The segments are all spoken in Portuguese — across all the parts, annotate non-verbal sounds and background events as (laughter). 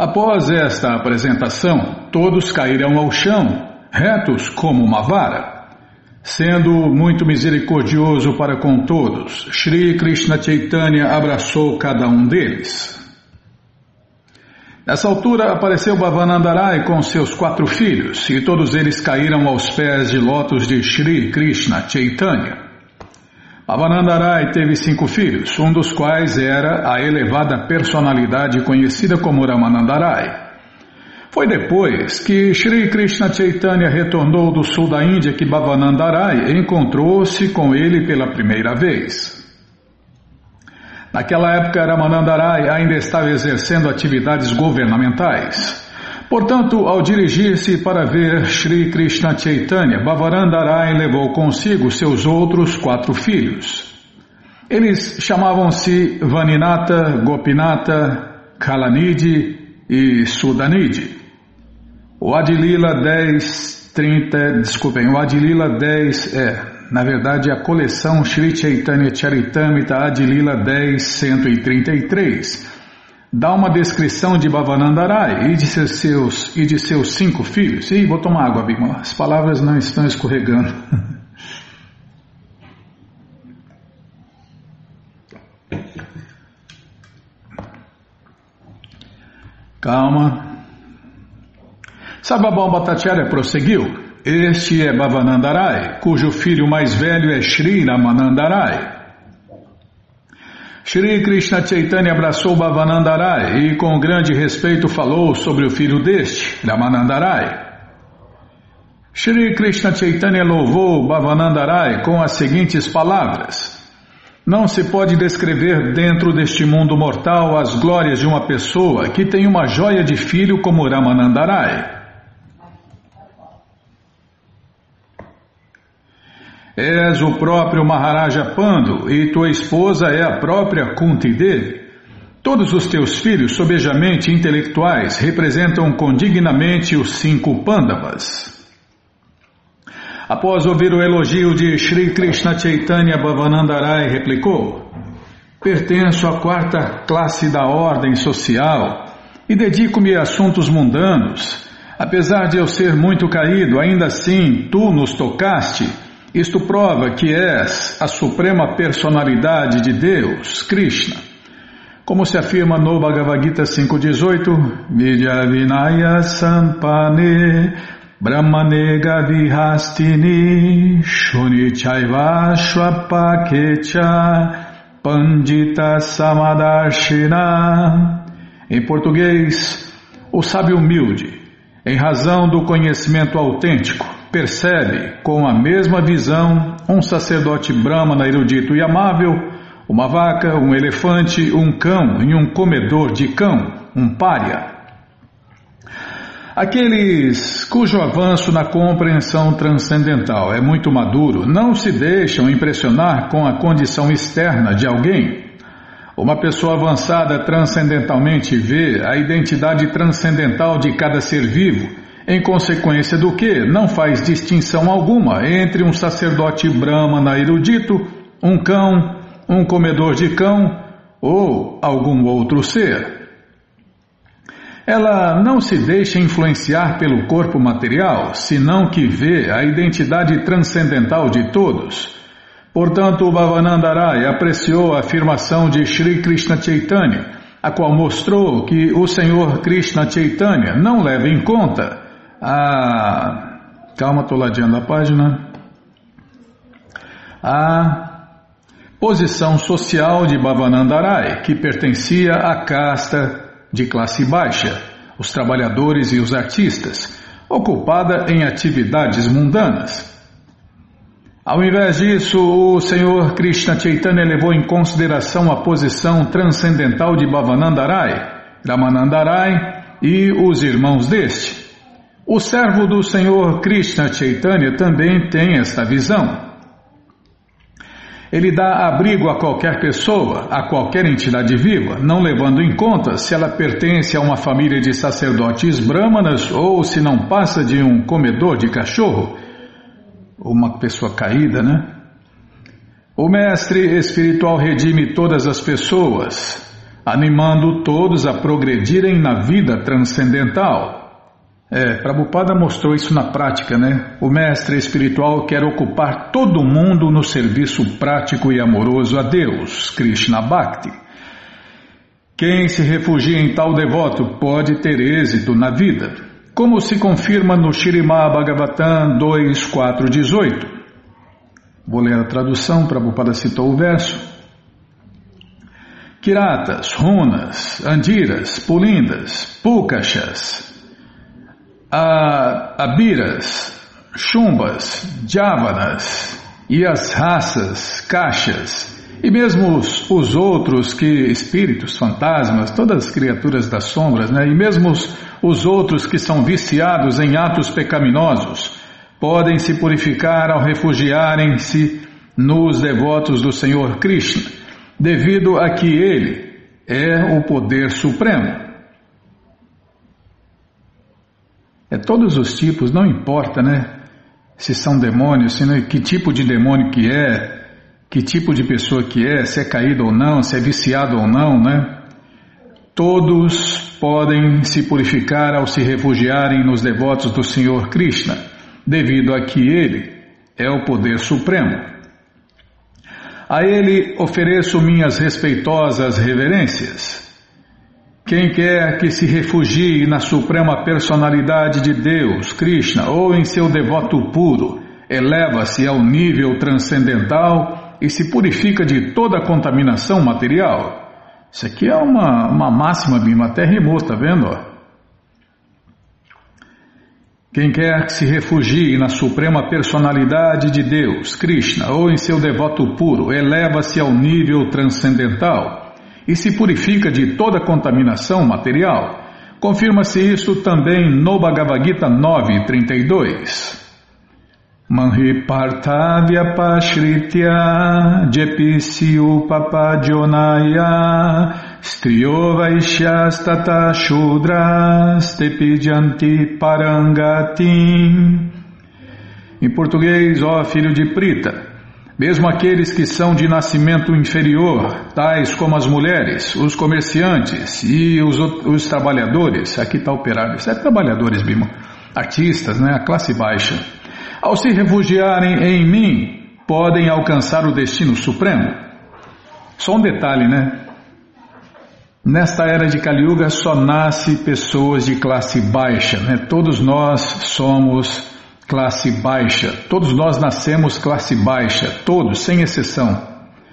Após esta apresentação, todos caíram ao chão, retos como uma vara. Sendo muito misericordioso para com todos, Sri Krishna Chaitanya abraçou cada um deles. Nessa altura apareceu Bhavanandarai com seus quatro filhos, e todos eles caíram aos pés de lótus de Sri Krishna Chaitanya. Bhavanandarai teve cinco filhos, um dos quais era a elevada personalidade conhecida como Ramanandarai. Foi depois que Sri Krishna Chaitanya retornou do sul da Índia que Bhavanandarai encontrou-se com ele pela primeira vez. Naquela época, Ramanandarai ainda estava exercendo atividades governamentais. Portanto, ao dirigir-se para ver Sri Krishna Chaitanya, Bhavarandarai levou consigo seus outros quatro filhos. Eles chamavam-se Vaninata, Gopinata, Kalanidi e Sudanidi. O Adilila 10, 30, desculpem, o Adilila 10 é na verdade, a coleção Sri Chaitanya Charitamrita Adilila 10, 133, dá uma descrição de Bhavanandarai e de seus, e de seus cinco filhos. Ih, vou tomar água, Bimala. As palavras não estão escorregando. (laughs) Calma. Sababal Bhattacharya prosseguiu. Este é Bhavanandarai, cujo filho mais velho é Sri Ramanandarai. Shri Krishna Chaitanya abraçou Bhavanandarai e com grande respeito falou sobre o filho deste, Ramanandarai. Shri Krishna Chaitanya louvou Bhavanandarai com as seguintes palavras: Não se pode descrever dentro deste mundo mortal as glórias de uma pessoa que tem uma joia de filho como Ramanandarai. És o próprio Maharaja Pando e tua esposa é a própria Kunti Devi. Todos os teus filhos, sobejamente intelectuais, representam condignamente os cinco Pandavas. Após ouvir o elogio de Sri Krishna Chaitanya Bhavanandarai, replicou: Pertenço à quarta classe da ordem social e dedico-me a assuntos mundanos. Apesar de eu ser muito caído, ainda assim tu nos tocaste isto prova que és a suprema personalidade de Deus, Krishna. Como se afirma no Bhagavad Gita 5.18, Vidya Vinaya Sampane Brahmane Gavihastini Shunichaiva Shvapakecha Pandita Samadarshina Em português, o sábio humilde, em razão do conhecimento autêntico, percebe com a mesma visão um sacerdote brahmana erudito e amável, uma vaca, um elefante, um cão e um comedor de cão, um pária. Aqueles cujo avanço na compreensão transcendental é muito maduro não se deixam impressionar com a condição externa de alguém. Uma pessoa avançada transcendentalmente vê a identidade transcendental de cada ser vivo em consequência do que não faz distinção alguma entre um sacerdote brahmana erudito, um cão, um comedor de cão ou algum outro ser. Ela não se deixa influenciar pelo corpo material, senão que vê a identidade transcendental de todos. Portanto, Bhavanandarai apreciou a afirmação de Sri Krishna Chaitanya, a qual mostrou que o Senhor Krishna Chaitanya não leva em conta a. Calma, estou ladeando a página. A posição social de Bhavanandarai, que pertencia à casta de classe baixa, os trabalhadores e os artistas, ocupada em atividades mundanas. Ao invés disso, o Senhor Krishna Chaitanya levou em consideração a posição transcendental de Bhavanandarai, Ramanandarai e os irmãos deste. O servo do Senhor Krishna Chaitanya também tem esta visão. Ele dá abrigo a qualquer pessoa, a qualquer entidade viva, não levando em conta se ela pertence a uma família de sacerdotes brahmanas ou se não passa de um comedor de cachorro, uma pessoa caída, né? O mestre espiritual redime todas as pessoas, animando todos a progredirem na vida transcendental. É, Prabhupada mostrou isso na prática, né? O mestre espiritual quer ocupar todo mundo no serviço prático e amoroso a Deus, Krishna Bhakti. Quem se refugia em tal devoto pode ter êxito na vida, como se confirma no Shirimá Bhagavatam 2.4.18. Vou ler a tradução, Prabhupada citou o verso. Kiratas, runas, andiras, pulindas, pukashas, abiras, chumbas, javanas e as raças, caixas, e mesmo os, os, outros que espíritos, fantasmas, todas as criaturas das sombras, né? e mesmo os, os outros que são viciados em atos pecaminosos, podem se purificar ao refugiarem-se nos devotos do Senhor Krishna, devido a que ele é o poder supremo. É todos os tipos, não importa, né? Se são demônios, se não, que tipo de demônio que é, que tipo de pessoa que é, se é caído ou não, se é viciado ou não, né? Todos podem se purificar ao se refugiarem nos devotos do Senhor Krishna, devido a que Ele é o poder supremo. A Ele ofereço minhas respeitosas reverências. Quem quer que se refugie na suprema personalidade de Deus, Krishna, ou em seu devoto puro, eleva-se ao nível transcendental e se purifica de toda contaminação material. Isso aqui é uma, uma máxima, Bima, até rimou, tá vendo? Quem quer que se refugie na suprema personalidade de Deus, Krishna, ou em seu devoto puro, eleva-se ao nível transcendental e se purifica de toda contaminação material. Confirma-se isso também no Bhagavad Gita 9.32. Manhi Partavya Pashritya Jepisiu Papajonaya Striyo Vaishyas Tata Shudras Tepijanti Parangatim Em português, ó filho de Prita, mesmo aqueles que são de nascimento inferior, tais como as mulheres, os comerciantes e os, os trabalhadores, aqui está operário, isso é trabalhadores, Bima, artistas, né, a classe baixa, ao se refugiarem em mim, podem alcançar o destino supremo. Só um detalhe, né? Nesta era de Kali Yuga só nasce pessoas de classe baixa, né? Todos nós somos classe baixa. Todos nós nascemos classe baixa, todos, sem exceção.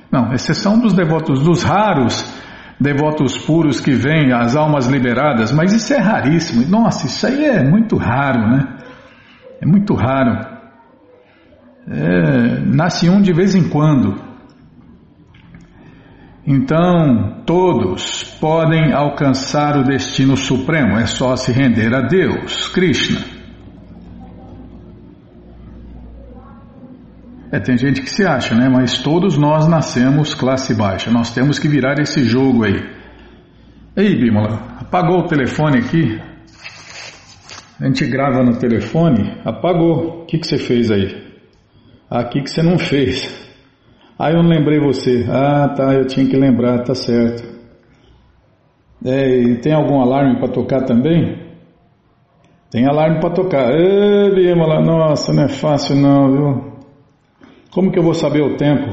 Não, exceção dos devotos, dos raros devotos puros que vêm, as almas liberadas, mas isso é raríssimo. Nossa, isso aí é muito raro, né? É muito raro. É, nasce um de vez em quando. Então, todos podem alcançar o destino supremo, é só se render a Deus, Krishna. É, tem gente que se acha, né? Mas todos nós nascemos classe baixa. Nós temos que virar esse jogo aí. Ei, Bímola, apagou o telefone aqui? A gente grava no telefone, apagou. O que, que você fez aí? Aqui que você não fez. Ah, eu não lembrei você. Ah, tá, eu tinha que lembrar, tá certo. É, e tem algum alarme para tocar também? Tem alarme para tocar. Ê, Bímola, nossa, não é fácil não, viu? Como que eu vou saber o tempo?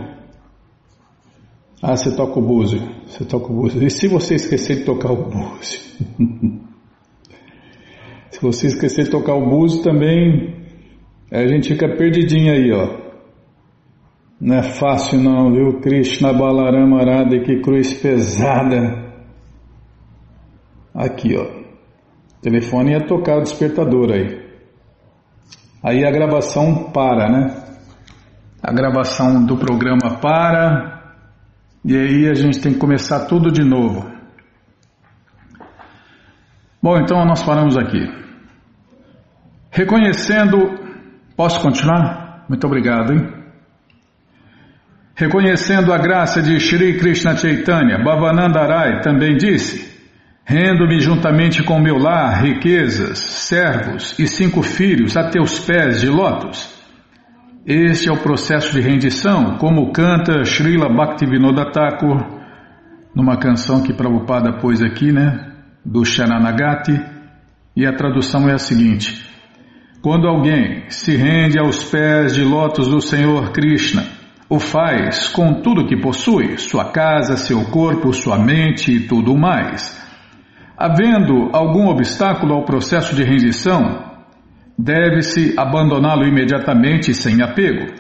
Ah, você toca o búzio. Você toca o búzio. E se você esquecer de tocar o búzio? (laughs) se você esquecer de tocar o búzio também, a gente fica perdidinho aí, ó. Não é fácil não, viu? Krishna Balarama Arada, que cruz pesada. Aqui, ó. O telefone ia tocar o despertador aí. Aí a gravação para, né? A gravação do programa para e aí a gente tem que começar tudo de novo. Bom, então nós paramos aqui. Reconhecendo. Posso continuar? Muito obrigado, hein? Reconhecendo a graça de Shri Krishna Chaitanya, Bhavanandarai também disse: Rendo-me juntamente com meu lar, riquezas, servos e cinco filhos a teus pés de lótus este é o processo de rendição, como canta Srila Bhaktivinoda Thakur numa canção que Prabhupada pôs aqui, né? Do Sharanagati, e a tradução é a seguinte: Quando alguém se rende aos pés de lótus do Senhor Krishna, o faz com tudo que possui, sua casa, seu corpo, sua mente e tudo mais. Havendo algum obstáculo ao processo de rendição, deve-se abandoná-lo imediatamente sem apego.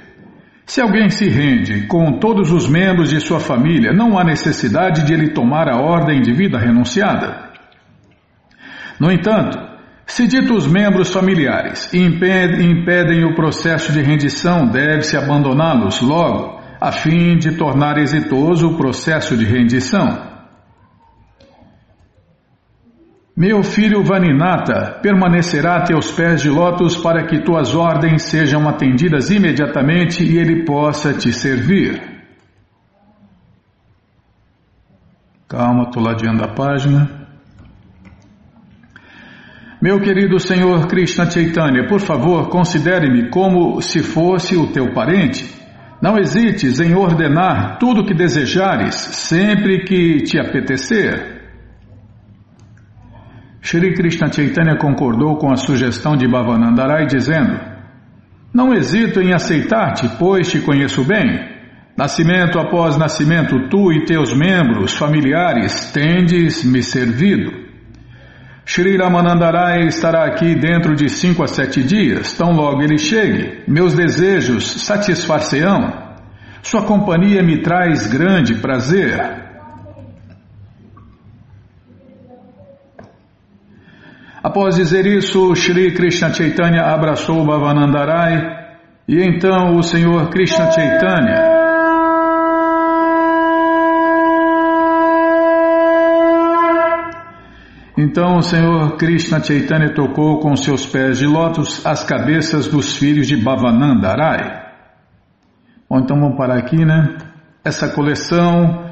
Se alguém se rende com todos os membros de sua família, não há necessidade de ele tomar a ordem de vida renunciada. No entanto, se ditos membros familiares impedem o processo de rendição, deve-se abandoná-los logo, a fim de tornar exitoso o processo de rendição. Meu filho Vaninata permanecerá a teus pés de lótus para que tuas ordens sejam atendidas imediatamente e ele possa te servir. Calma, estou ladeando a página. Meu querido Senhor Krishna Chaitanya, por favor, considere-me como se fosse o teu parente. Não hesites em ordenar tudo o que desejares, sempre que te apetecer. Shri Krishna Chaitanya concordou com a sugestão de Bhavanandarai, dizendo: Não hesito em aceitar-te, pois te conheço bem. Nascimento após nascimento, tu e teus membros familiares tendes me servido. Shri Ramanandarai estará aqui dentro de cinco a sete dias, tão logo ele chegue. Meus desejos satisfar-se-ão. Sua companhia me traz grande prazer. Após dizer isso, Shri Krishna Chaitanya abraçou Bhavanandarai e então o Senhor Krishna Chaitanya Então o Senhor Krishna Chaitanya tocou com seus pés de lótus as cabeças dos filhos de Bhavanandarai. Bom, então vamos parar aqui, né? Essa coleção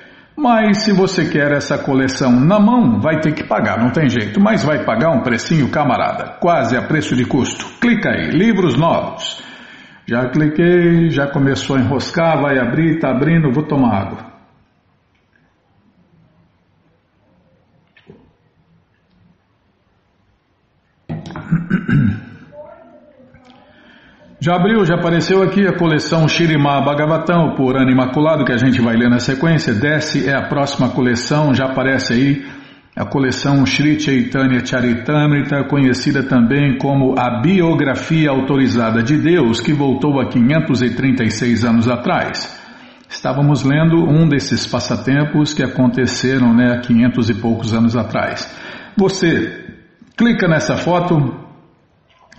Mas se você quer essa coleção na mão, vai ter que pagar, não tem jeito, mas vai pagar um precinho camarada, quase a preço de custo. Clica aí, livros novos. Já cliquei, já começou a enroscar, vai abrir, tá abrindo, vou tomar água. (clears throat) Já abriu, já apareceu aqui a coleção Shirimá Bhagavatam, por ano imaculado, que a gente vai ler na sequência. Desce é a próxima coleção, já aparece aí a coleção Sri Chaitanya Charitamrita, conhecida também como a Biografia Autorizada de Deus, que voltou a 536 anos atrás. Estávamos lendo um desses passatempos que aconteceram né, há 500 e poucos anos atrás. Você clica nessa foto,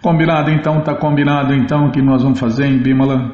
Combinado então, tá combinado então que nós vamos fazer em Bimala.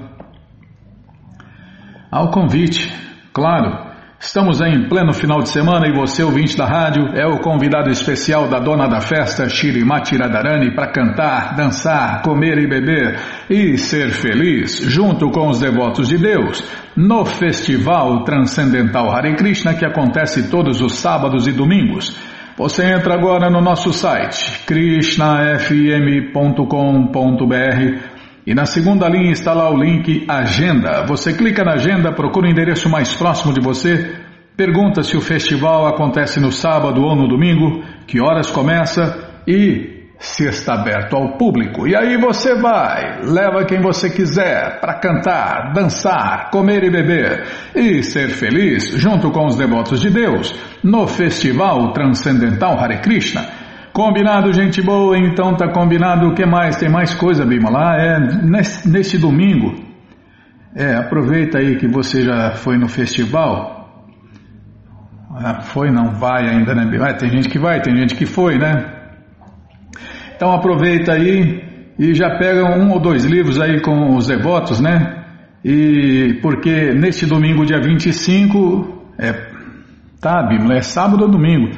Ao convite, claro. Estamos em pleno final de semana e você, ouvinte da rádio, é o convidado especial da dona da festa, Shirimati Radharani, para cantar, dançar, comer e beber e ser feliz, junto com os devotos de Deus, no Festival Transcendental Hare Krishna que acontece todos os sábados e domingos. Você entra agora no nosso site krishnafm.com.br e na segunda linha está lá o link Agenda. Você clica na agenda, procura o endereço mais próximo de você, pergunta se o festival acontece no sábado ou no domingo, que horas começa e se está aberto ao público. E aí você vai, leva quem você quiser para cantar, dançar, comer e beber e ser feliz junto com os devotos de Deus no Festival Transcendental Hare Krishna. Combinado, gente boa, então tá combinado. O que mais? Tem mais coisa, Bima? Lá é neste, neste domingo. É, aproveita aí que você já foi no festival. Ah, foi, não vai ainda, né? Ah, tem gente que vai, tem gente que foi, né? Então aproveita aí e já pega um ou dois livros aí com os devotos, né? E porque neste domingo, dia 25, é, tá, Bíblia, é sábado ou domingo.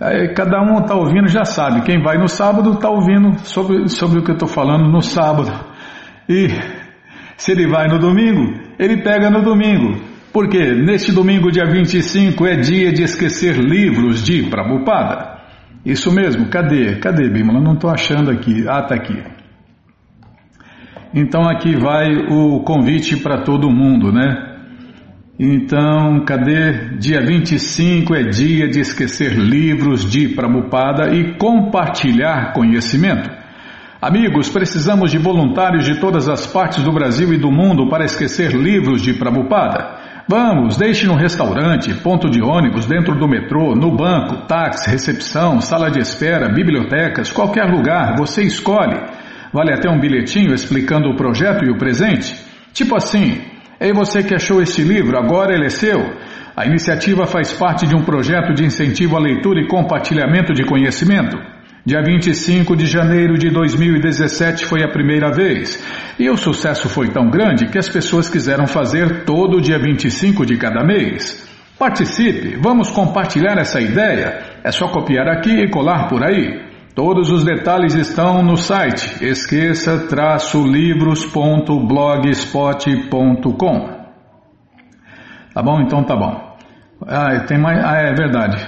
Aí, cada um está ouvindo já sabe. Quem vai no sábado está ouvindo sobre, sobre o que eu estou falando no sábado. E se ele vai no domingo, ele pega no domingo. Porque neste domingo, dia 25, é dia de esquecer livros de Prabhupada. Isso mesmo, cadê? Cadê, Bímola? Não estou achando aqui. Ah, está aqui. Então aqui vai o convite para todo mundo, né? Então, cadê? Dia 25 é dia de esquecer livros de Prabhupada e compartilhar conhecimento. Amigos, precisamos de voluntários de todas as partes do Brasil e do mundo para esquecer livros de Prabhupada. Vamos, deixe no restaurante, ponto de ônibus, dentro do metrô, no banco, táxi, recepção, sala de espera, bibliotecas, qualquer lugar, você escolhe. Vale até um bilhetinho explicando o projeto e o presente? Tipo assim, Ei você que achou este livro, agora ele é seu. A iniciativa faz parte de um projeto de incentivo à leitura e compartilhamento de conhecimento. Dia 25 de janeiro de 2017 foi a primeira vez, e o sucesso foi tão grande que as pessoas quiseram fazer todo dia 25 de cada mês. Participe, vamos compartilhar essa ideia. É só copiar aqui e colar por aí. Todos os detalhes estão no site esqueça-livros.blogspot.com. Tá bom? Então tá bom. Ah, tem mais. Ah, é verdade.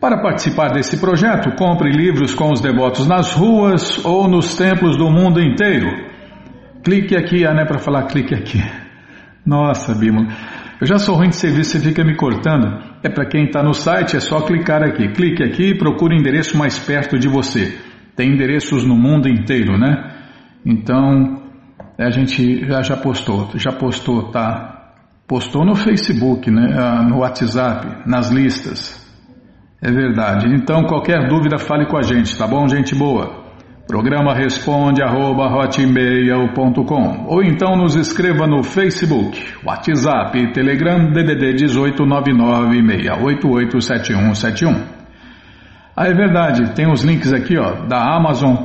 Para participar desse projeto, compre livros com os devotos nas ruas ou nos templos do mundo inteiro. Clique aqui, ah, não é para falar clique aqui. Nossa, Bímola. Eu já sou ruim de serviço, você fica me cortando. É para quem está no site, é só clicar aqui. Clique aqui e procure o endereço mais perto de você. Tem endereços no mundo inteiro, né? Então, a gente já, já postou, já postou, tá? Postou no Facebook, né? Ah, no WhatsApp, nas listas. É verdade. Então, qualquer dúvida, fale com a gente, tá bom, gente boa? Programa responde arroba hotmail.com ou então nos escreva no Facebook, WhatsApp, Telegram, DDD 18996887171. Ah, é verdade, tem os links aqui ó, da Amazon.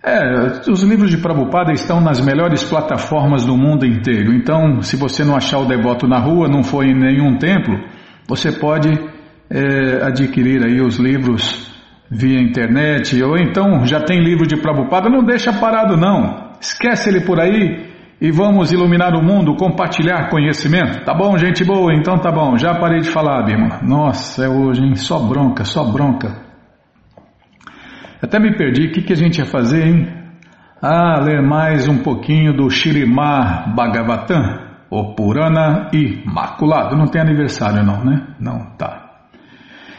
É, os livros de Prabhupada estão nas melhores plataformas do mundo inteiro. Então, se você não achar o devoto na rua, não for em nenhum templo, você pode é, adquirir aí os livros via internet, ou então já tem livro de Prabhupada, não deixa parado não. Esquece ele por aí e vamos iluminar o mundo, compartilhar conhecimento. Tá bom, gente boa? Então tá bom. Já parei de falar, Bima. Nossa, é hoje, hein? Só bronca, só bronca. Até me perdi. O que, que a gente ia fazer, hein? Ah, ler mais um pouquinho do Shirimar Bhagavatam, o Purana Imaculado. Não tem aniversário não, né? Não, tá.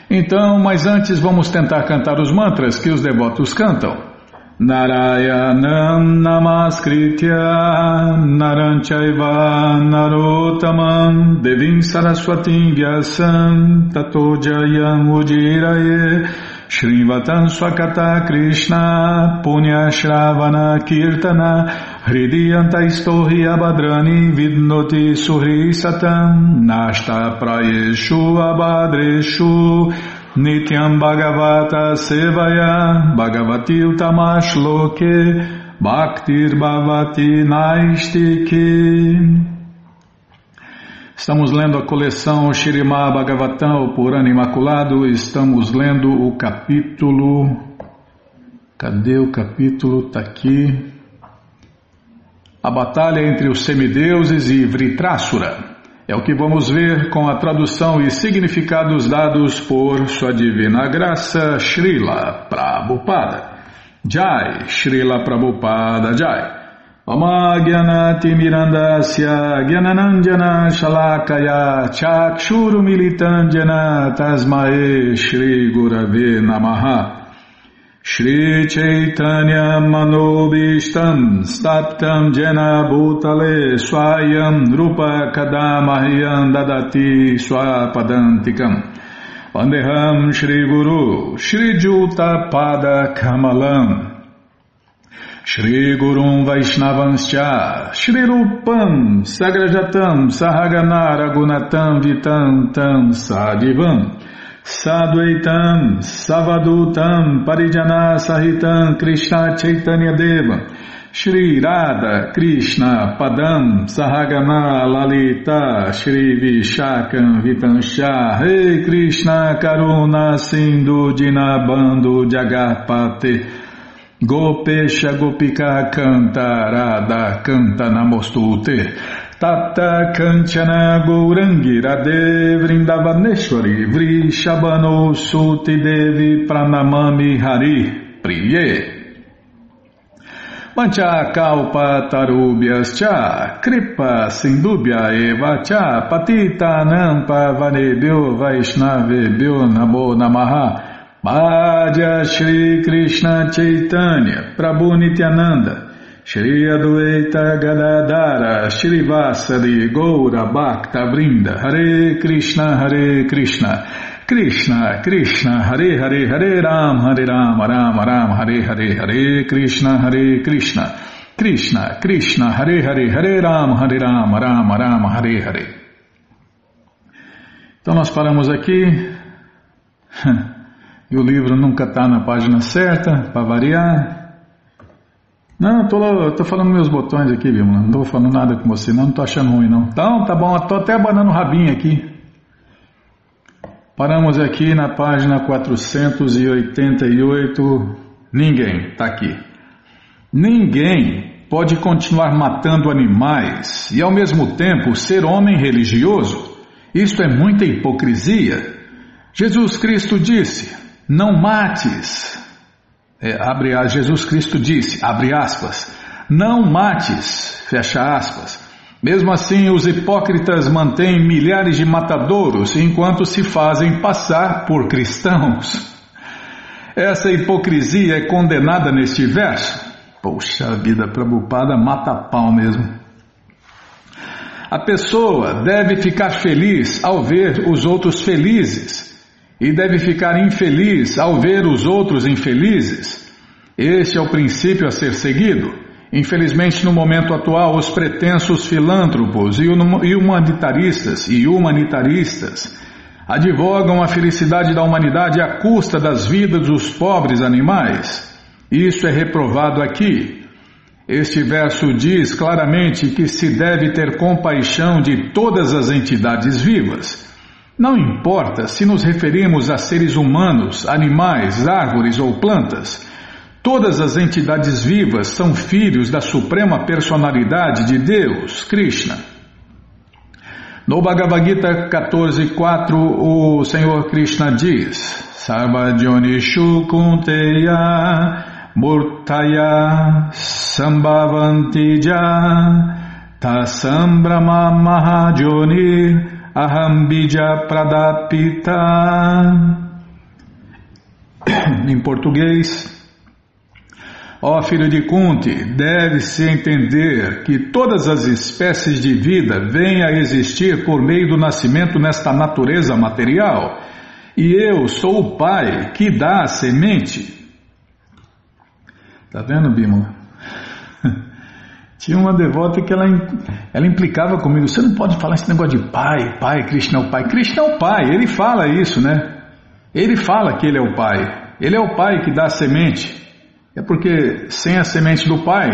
Então, mas antes vamos tentar cantar os mantras que os devotos cantam. Narayanam Namaskritya Naranchaiva Narotamam Devim Saraswatim Vyasam Tato Jayam Ujiraye Shrivatam Swakata Krishna Punya Shravana Kirtana Hridiyanta Istohi Abhadrani Vidnoti Suhri Satam Nashta Prayeshu Abhadreshu Nityam Bhagavata Sevaya Bhagavati Utamash Loke Bhaktir Bhavati Naistiki Estamos lendo a coleção Shirimá Bhagavatam, o Purana Imaculado. Estamos lendo o capítulo. Cadê o capítulo? Está aqui. A batalha entre os semideuses e Vritrasura. É o que vamos ver com a tradução e significados dados por Sua Divina Graça Srila Prabhupada. Jai, Srila Prabhupada Jai. Mirandasya Gyananandjana Shalakaya Chakshuru Militandjana Tasmae Shri Gurave Namaha Shri Chaitanya Manobishtam Staptam Jena Bhutale Swayam Rupa Kadamahyam Dadati Swapadantikam Vandeham Shri Guru Shri Juta Pada Kamalam. Shri Gurum Vaishnavanscha Shri Rupam Sagrajatam Sahagana Ragunatam Vitam Tam Sadivam Sadvaitam Savadutam Parijana Sahitam Krishna Chaitanya Deva Shri Radha Krishna Padam Sahagana Lalita Shri Vishakam Vitansha Rei Krishna Karuna Sindhu Dinabando Jagarpate Gopesha Gopika Canta Radha Canta Namostute Tata Kanchana Gourangi Radhe Vrindavaneshwari Vrishabano Suti Devi Pranamami Hari Priye. Pancha Kalpa Tarubhyas Cha Kripa Sindubhya Eva Cha Patita Nampa Vanebhyo Vaishnavebhyo Namo Namaha. Madhya Shri Krishna Chaitanya Prabhu Nityananda Shri Adwaita Gadadara Shri Vasari Goura Bhakta Brinda Hare Krishna Hare Krishna. Krishna Krishna Hare Hare Hare Ram Hare Ram Ram Ram Hare Hare Hare Krishna Hare Krishna. Krishna Krishna Hare Hare Hare Ram Hare Ram Ram Ram Hare Hare. Então nós paramos aqui. (laughs) E o livro nunca está na página certa, para variar. Não, estou tô, falando meus botões aqui, viu? Não estou falando nada com você, não, não tô achando ruim, não. Então, tá bom, estou até abanando o rabinho aqui. Paramos aqui na página 488. Ninguém, está aqui. Ninguém pode continuar matando animais e ao mesmo tempo ser homem religioso. Isto é muita hipocrisia. Jesus Cristo disse: não mates. É, abre, Jesus Cristo disse, abre aspas, não mates, fecha aspas. Mesmo assim, os hipócritas mantêm milhares de matadouros enquanto se fazem passar por cristãos. Essa hipocrisia é condenada neste verso. Poxa vida, Prabhupada mata pau mesmo. A pessoa deve ficar feliz ao ver os outros felizes e deve ficar infeliz ao ver os outros infelizes. Este é o princípio a ser seguido. Infelizmente, no momento atual, os pretensos filântropos e humanitaristas e humanitaristas advogam a felicidade da humanidade à custa das vidas dos pobres animais. Isso é reprovado aqui. Este verso diz claramente que se deve ter compaixão de todas as entidades vivas. Não importa se nos referimos a seres humanos, animais, árvores ou plantas, todas as entidades vivas são filhos da suprema personalidade de Deus, Krishna. No Bhagavad Gita 14.4, o Senhor Krishna diz: Sarvajonishu kunteya murtaya sambhavantija tasambrama mahajoni Ahambija Pradapita. (clears throat) Em português, ó filho de Kunti, deve-se entender que todas as espécies de vida vêm a existir por meio do nascimento nesta natureza material, e eu sou o Pai que dá a semente. Tá vendo, Bima? Tinha uma devota que ela, ela implicava comigo: você não pode falar esse negócio de pai, pai, Krishna é o pai. Krishna é o pai, ele fala isso, né? Ele fala que ele é o pai. Ele é o pai que dá a semente. É porque sem a semente do pai,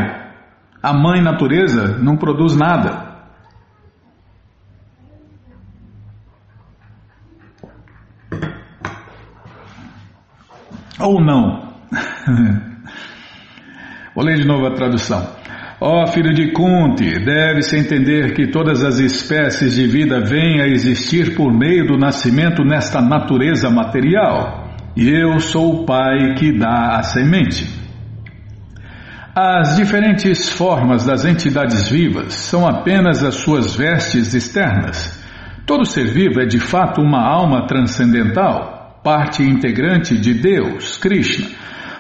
a mãe natureza não produz nada. Ou não. (laughs) Vou ler de novo a tradução. Ó oh, filho de Kunti, deve-se entender que todas as espécies de vida vêm a existir por meio do nascimento nesta natureza material, e eu sou o Pai que dá a semente. As diferentes formas das entidades vivas são apenas as suas vestes externas. Todo ser vivo é de fato uma alma transcendental, parte integrante de Deus, Krishna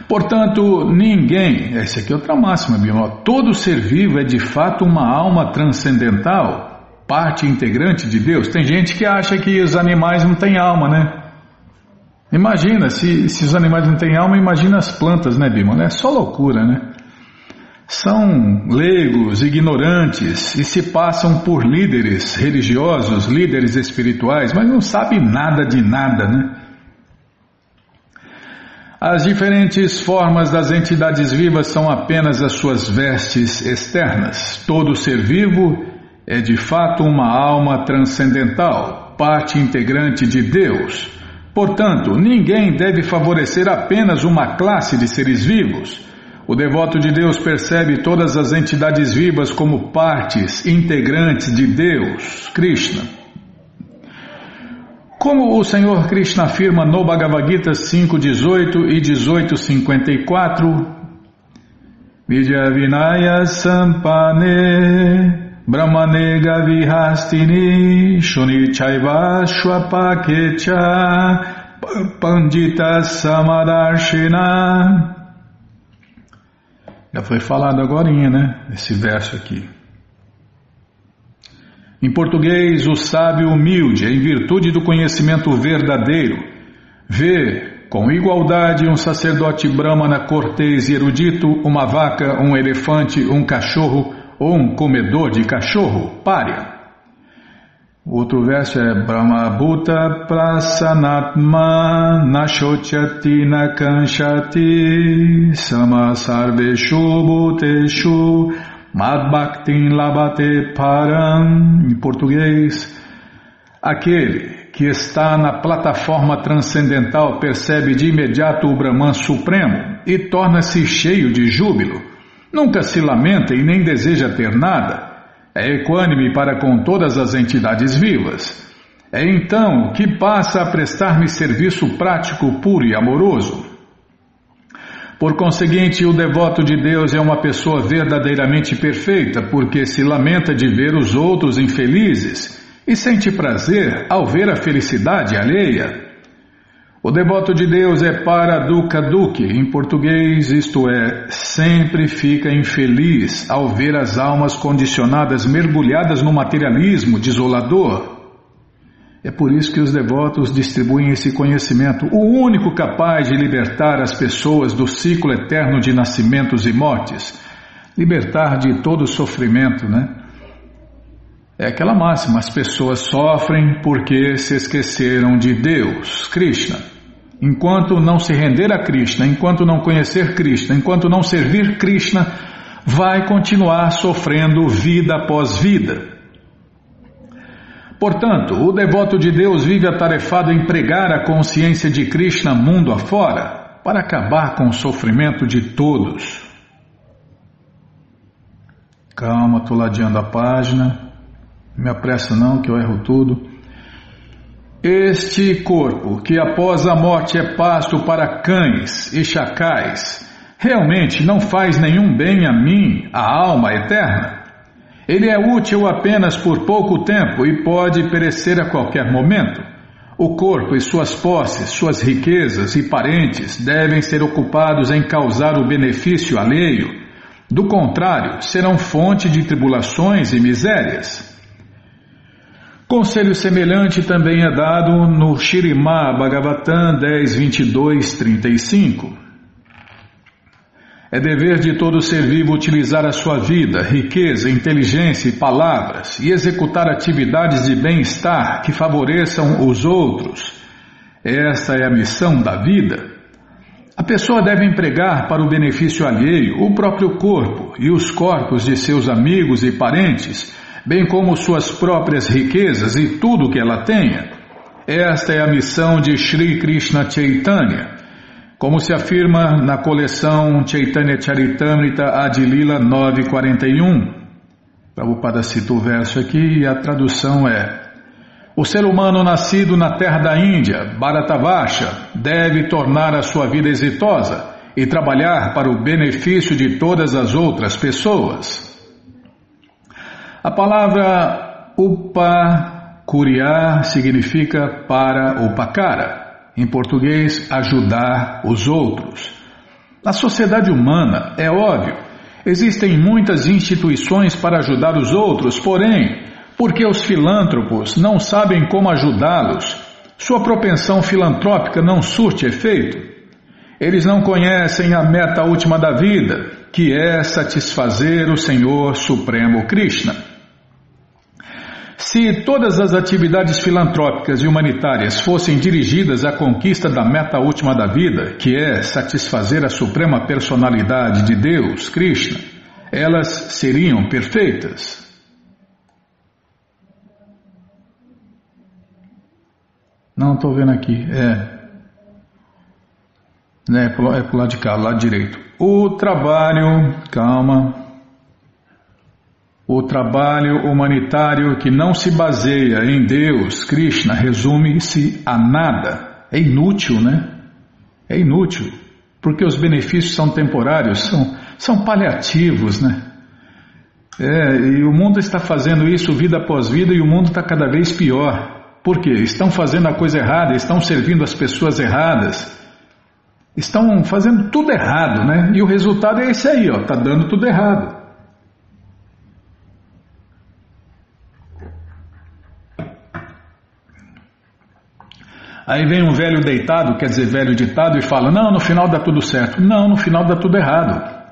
Portanto, ninguém, essa aqui é outra máxima, Bima, todo ser vivo é de fato uma alma transcendental, parte integrante de Deus. Tem gente que acha que os animais não têm alma, né? Imagina, se, se os animais não têm alma, imagina as plantas, né, Bima? É só loucura, né? São leigos, ignorantes e se passam por líderes religiosos, líderes espirituais, mas não sabem nada de nada, né? As diferentes formas das entidades vivas são apenas as suas vestes externas. Todo ser vivo é de fato uma alma transcendental, parte integrante de Deus. Portanto, ninguém deve favorecer apenas uma classe de seres vivos. O devoto de Deus percebe todas as entidades vivas como partes integrantes de Deus, Krishna. Como o Senhor Krishna afirma no Bhagavad Gita 5.18 e 18.54, Vidya Vinaya Sampane Brahmane Gavihastini Shunichaiva Shwapakecha Pandita Samadarshina Já foi falado agora, né? Esse verso aqui. Em português, o sábio humilde, em virtude do conhecimento verdadeiro, vê com igualdade um sacerdote brahmana cortês e erudito, uma vaca, um elefante, um cachorro ou um comedor de cachorro, párea. Outro verso é Brahma Bhuta Prasanatma Nashochati Nakanshati Samasarveshu Bhuteshu Madbhaktin Labate Param Em português, aquele que está na plataforma transcendental percebe de imediato o Brahman Supremo e torna-se cheio de júbilo Nunca se lamenta e nem deseja ter nada. É equânime para com todas as entidades vivas. É então que passa a prestar-me serviço prático, puro e amoroso. Por conseguinte, o devoto de Deus é uma pessoa verdadeiramente perfeita, porque se lamenta de ver os outros infelizes e sente prazer ao ver a felicidade alheia. O devoto de Deus é para dukkha dukkha, em português, isto é, sempre fica infeliz ao ver as almas condicionadas mergulhadas no materialismo desolador. É por isso que os devotos distribuem esse conhecimento, o único capaz de libertar as pessoas do ciclo eterno de nascimentos e mortes, libertar de todo sofrimento, né? É aquela máxima: as pessoas sofrem porque se esqueceram de Deus, Krishna. Enquanto não se render a Krishna, enquanto não conhecer Krishna, enquanto não servir Krishna, vai continuar sofrendo vida após vida. Portanto, o devoto de Deus vive atarefado em pregar a consciência de Krishna mundo afora, para acabar com o sofrimento de todos. Calma, estou ladeando a página. Me apressa não, que eu erro tudo. Este corpo, que após a morte é pasto para cães e chacais, realmente não faz nenhum bem a mim, a alma eterna. Ele é útil apenas por pouco tempo e pode perecer a qualquer momento. O corpo e suas posses, suas riquezas e parentes devem ser ocupados em causar o benefício alheio. Do contrário, serão fonte de tribulações e misérias. Conselho semelhante também é dado no Shirimá Bhagavatam 10, 22, 35. É dever de todo ser vivo utilizar a sua vida, riqueza, inteligência e palavras e executar atividades de bem-estar que favoreçam os outros. Esta é a missão da vida. A pessoa deve empregar para o benefício alheio o próprio corpo e os corpos de seus amigos e parentes bem como suas próprias riquezas e tudo que ela tenha. Esta é a missão de Sri Krishna Chaitanya, como se afirma na coleção Chaitanya Charitamrita Adilila 941. Prabhupada cita o verso aqui e a tradução é o ser humano nascido na terra da Índia, Bharatavasha, deve tornar a sua vida exitosa e trabalhar para o benefício de todas as outras pessoas. A palavra upakuriar significa para upakara, em português, ajudar os outros. Na sociedade humana, é óbvio, existem muitas instituições para ajudar os outros, porém, porque os filântropos não sabem como ajudá-los, Sua propensão filantrópica não surte efeito. Eles não conhecem a meta última da vida, que é satisfazer o Senhor Supremo Krishna. Se todas as atividades filantrópicas e humanitárias fossem dirigidas à conquista da meta última da vida, que é satisfazer a suprema personalidade de Deus, Krishna, elas seriam perfeitas. Não estou vendo aqui. É. É, pro, é pro lado de cá, lado direito. O trabalho, calma. O trabalho humanitário que não se baseia em Deus, Krishna, resume-se a nada. É inútil, né? É inútil. Porque os benefícios são temporários, são, são paliativos, né? É, e o mundo está fazendo isso vida após vida e o mundo está cada vez pior. Por quê? Estão fazendo a coisa errada, estão servindo as pessoas erradas, estão fazendo tudo errado, né? E o resultado é esse aí, ó, tá dando tudo errado. Aí vem um velho deitado, quer dizer, velho ditado, e fala: Não, no final dá tudo certo. Não, no final dá tudo errado.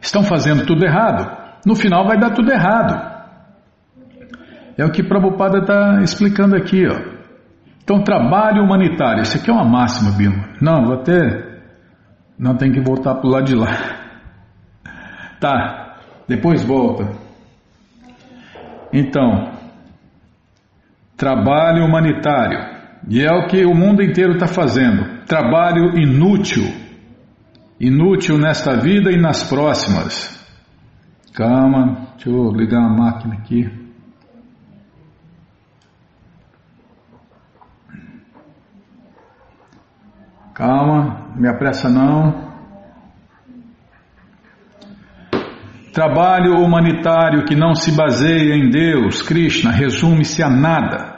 Estão fazendo tudo errado. No final vai dar tudo errado. É o que Prabhupada está explicando aqui. Ó. Então, trabalho humanitário. Isso aqui é uma máxima, Bima. Não, vou até. Não tem que voltar para o lado de lá. Tá, depois volta. Então, trabalho humanitário. E é o que o mundo inteiro está fazendo. Trabalho inútil. Inútil nesta vida e nas próximas. Calma, deixa eu ligar a máquina aqui. Calma, me apressa não. Trabalho humanitário que não se baseia em Deus, Krishna, resume-se a nada.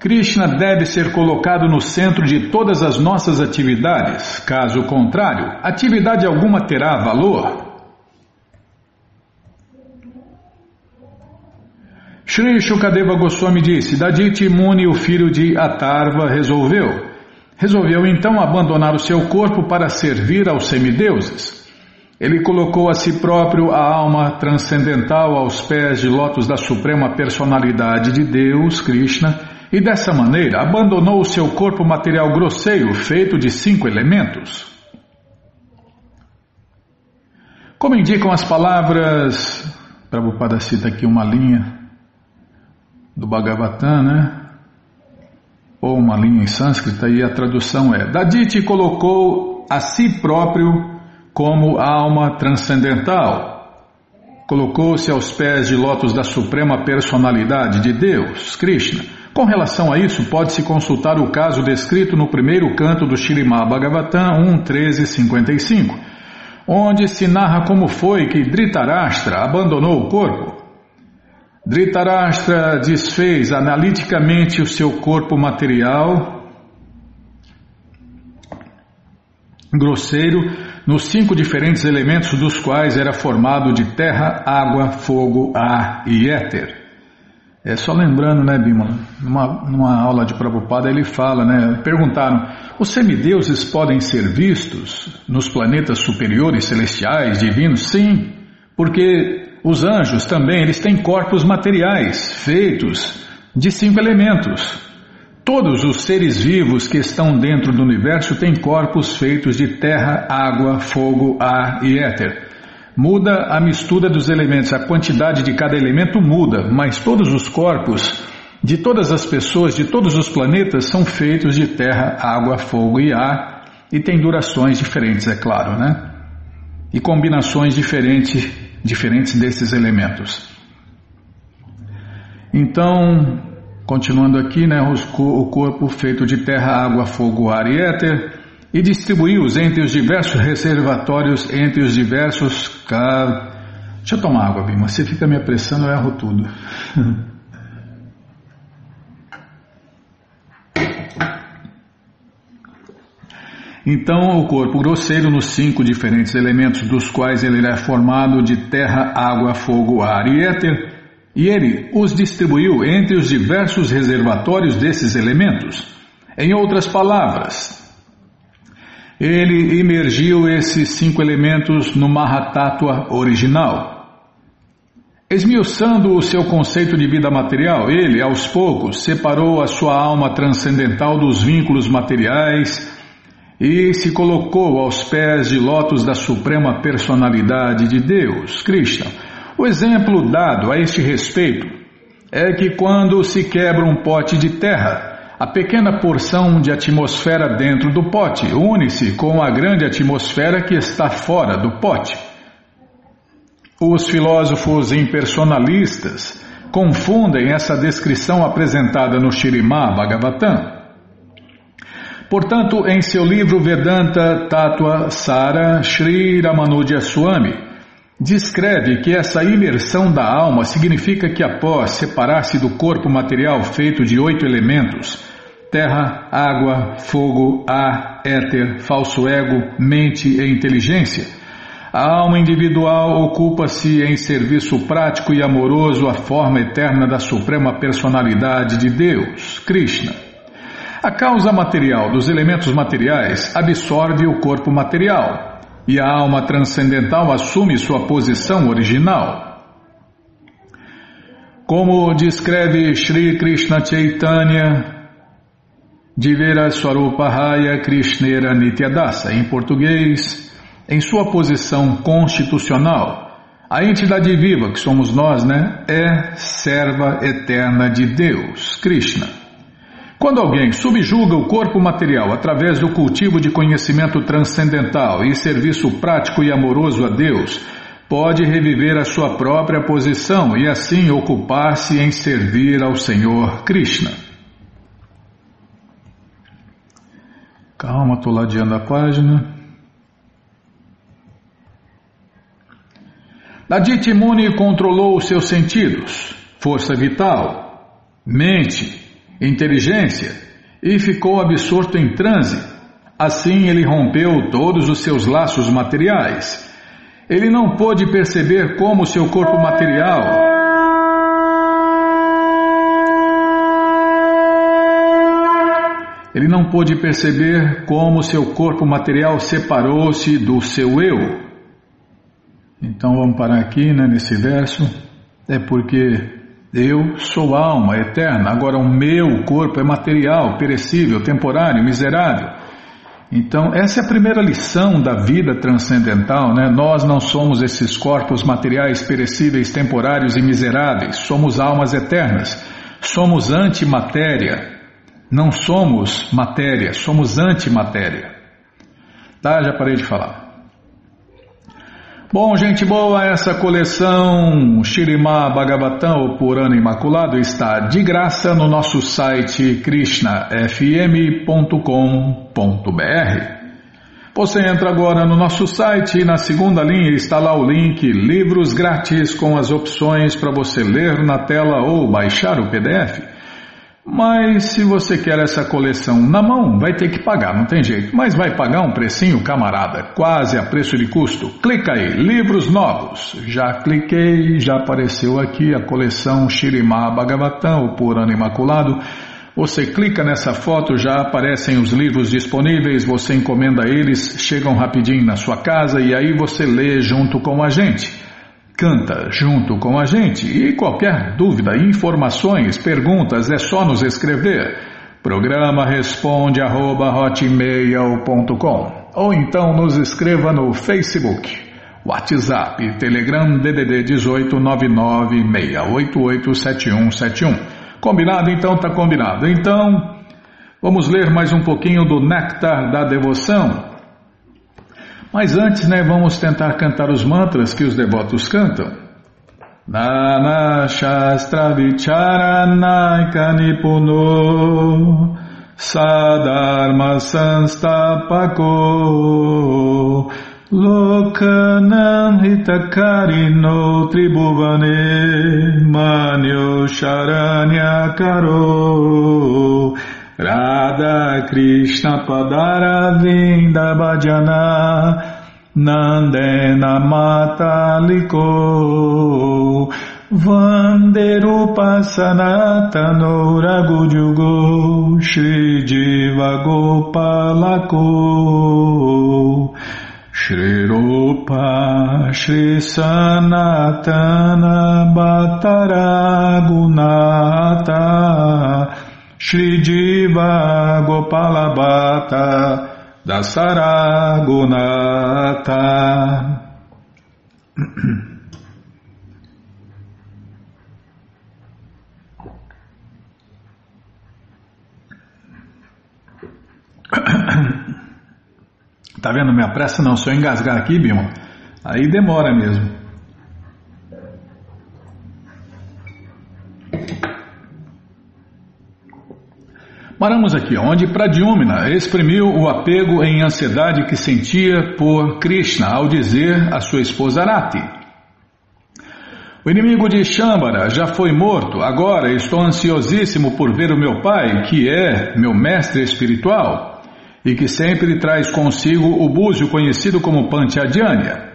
Krishna deve ser colocado no centro de todas as nossas atividades, caso contrário, atividade alguma terá valor. Shri Shukadeva Goswami disse: Daditi Muni, o filho de Atarva, resolveu Resolveu então abandonar o seu corpo para servir aos semideuses. Ele colocou a si próprio a alma transcendental aos pés de lótus da suprema personalidade de Deus, Krishna, e dessa maneira abandonou o seu corpo material grosseiro feito de cinco elementos. Como indicam as palavras, Prabhupada cita aqui uma linha do Bhagavatam, né? ou uma linha em sânscrita, e a tradução é: Daditi colocou a si próprio como alma transcendental. Colocou-se aos pés de lótus da suprema personalidade de Deus, Krishna. Com relação a isso, pode-se consultar o caso descrito no primeiro canto do Shirimá Bhagavatam 1.13.55, onde se narra como foi que Dhritarashtra abandonou o corpo Dhritarashtra desfez analiticamente o seu corpo material grosseiro nos cinco diferentes elementos dos quais era formado de terra, água, fogo, ar e éter. É só lembrando, né, Bimala? Numa, numa aula de Prabhupada ele fala, né? Perguntaram: os semideuses podem ser vistos nos planetas superiores, celestiais, divinos? Sim, porque os anjos também, eles têm corpos materiais, feitos de cinco elementos. Todos os seres vivos que estão dentro do universo têm corpos feitos de terra, água, fogo, ar e éter. Muda a mistura dos elementos, a quantidade de cada elemento muda, mas todos os corpos de todas as pessoas, de todos os planetas, são feitos de terra, água, fogo e ar e têm durações diferentes, é claro, né? E combinações diferentes diferentes desses elementos. Então, continuando aqui, né, o corpo feito de terra, água, fogo, ar e éter, e distribuiu-os entre os diversos reservatórios, entre os diversos. Deixa eu tomar água, Bima. Você fica me apressando, eu erro tudo. (laughs) Então, o corpo grosseiro nos cinco diferentes elementos dos quais ele é formado de terra, água, fogo, ar e éter, e ele os distribuiu entre os diversos reservatórios desses elementos. Em outras palavras, ele imergiu esses cinco elementos no Mahatattva original. Esmiuçando o seu conceito de vida material, ele, aos poucos, separou a sua alma transcendental dos vínculos materiais e se colocou aos pés de lótus da suprema personalidade de Deus, Krishna. O exemplo dado a este respeito é que quando se quebra um pote de terra, a pequena porção de atmosfera dentro do pote une-se com a grande atmosfera que está fora do pote. Os filósofos impersonalistas confundem essa descrição apresentada no Shirimá Bhagavatam. Portanto, em seu livro Vedanta Tattva Sara, Sri Ramanuja Swami descreve que essa imersão da alma significa que após separar-se do corpo material feito de oito elementos, terra, água, fogo, ar, éter, falso ego, mente e inteligência. A alma individual ocupa-se em serviço prático e amoroso à forma eterna da Suprema Personalidade de Deus, Krishna. A causa material dos elementos materiais absorve o corpo material e a alma transcendental assume sua posição original. Como descreve Sri Krishna Chaitanya, Divera Swarupahaya Krishnera Nityadasa, em português, em sua posição constitucional, a entidade viva que somos nós, né, é serva eterna de Deus, Krishna. Quando alguém subjuga o corpo material através do cultivo de conhecimento transcendental e serviço prático e amoroso a Deus, pode reviver a sua própria posição e assim ocupar-se em servir ao Senhor Krishna. Calma, estou ladeando a página. Nadit Muni controlou os seus sentidos, força vital, mente, inteligência e ficou absorto em transe. Assim ele rompeu todos os seus laços materiais. Ele não pôde perceber como seu corpo material Ele não pôde perceber como seu corpo material separou-se do seu eu. Então vamos parar aqui né, nesse verso. É porque eu sou alma eterna, agora o meu corpo é material, perecível, temporário, miserável. Então, essa é a primeira lição da vida transcendental, né? Nós não somos esses corpos materiais perecíveis, temporários e miseráveis, somos almas eternas, somos antimatéria, não somos matéria, somos antimatéria. Tá, já parei de falar. Bom, gente boa, essa coleção Shirimá Bhagavatam, o Purana Imaculado, está de graça no nosso site krishnafm.com.br. Você entra agora no nosso site e na segunda linha está lá o link Livros Grátis com as opções para você ler na tela ou baixar o PDF. Mas se você quer essa coleção na mão, vai ter que pagar, não tem jeito. Mas vai pagar um precinho, camarada, quase a preço de custo. Clica aí, livros novos. Já cliquei, já apareceu aqui a coleção Shirimá Bhagavatam, o Purana Imaculado. Você clica nessa foto, já aparecem os livros disponíveis, você encomenda eles, chegam rapidinho na sua casa e aí você lê junto com a gente canta junto com a gente e qualquer dúvida, informações, perguntas é só nos escrever. Programa responde arroba, ou então nos escreva no Facebook, WhatsApp, Telegram DDD 18 996887171. Combinado? Então tá combinado. Então vamos ler mais um pouquinho do Néctar da Devoção. Mas antes, né, vamos tentar cantar os mantras que os devotos cantam. Nana Shastra Vicharanaika Sadharma Sanstapako Lokanam Hitakarino Tribhuvane Manyo Karo Radha Krishna Padara Vinda Bhajana Nandena Mataliko Vanderupa Sanatano Ragujugo Shri Jiva Gopalako Shri Rupa Shri Sanatana Bhattaragunata Shri Jiva Gopalabhata Dasaragunata Tá vendo minha pressa? Não, se eu engasgar aqui, Bima, aí demora mesmo. Paramos aqui, onde Pradyumna exprimiu o apego em ansiedade que sentia por Krishna ao dizer à sua esposa Arati. O inimigo de Shambhara já foi morto, agora estou ansiosíssimo por ver o meu pai, que é meu mestre espiritual e que sempre traz consigo o búzio conhecido como Panchadhyanya.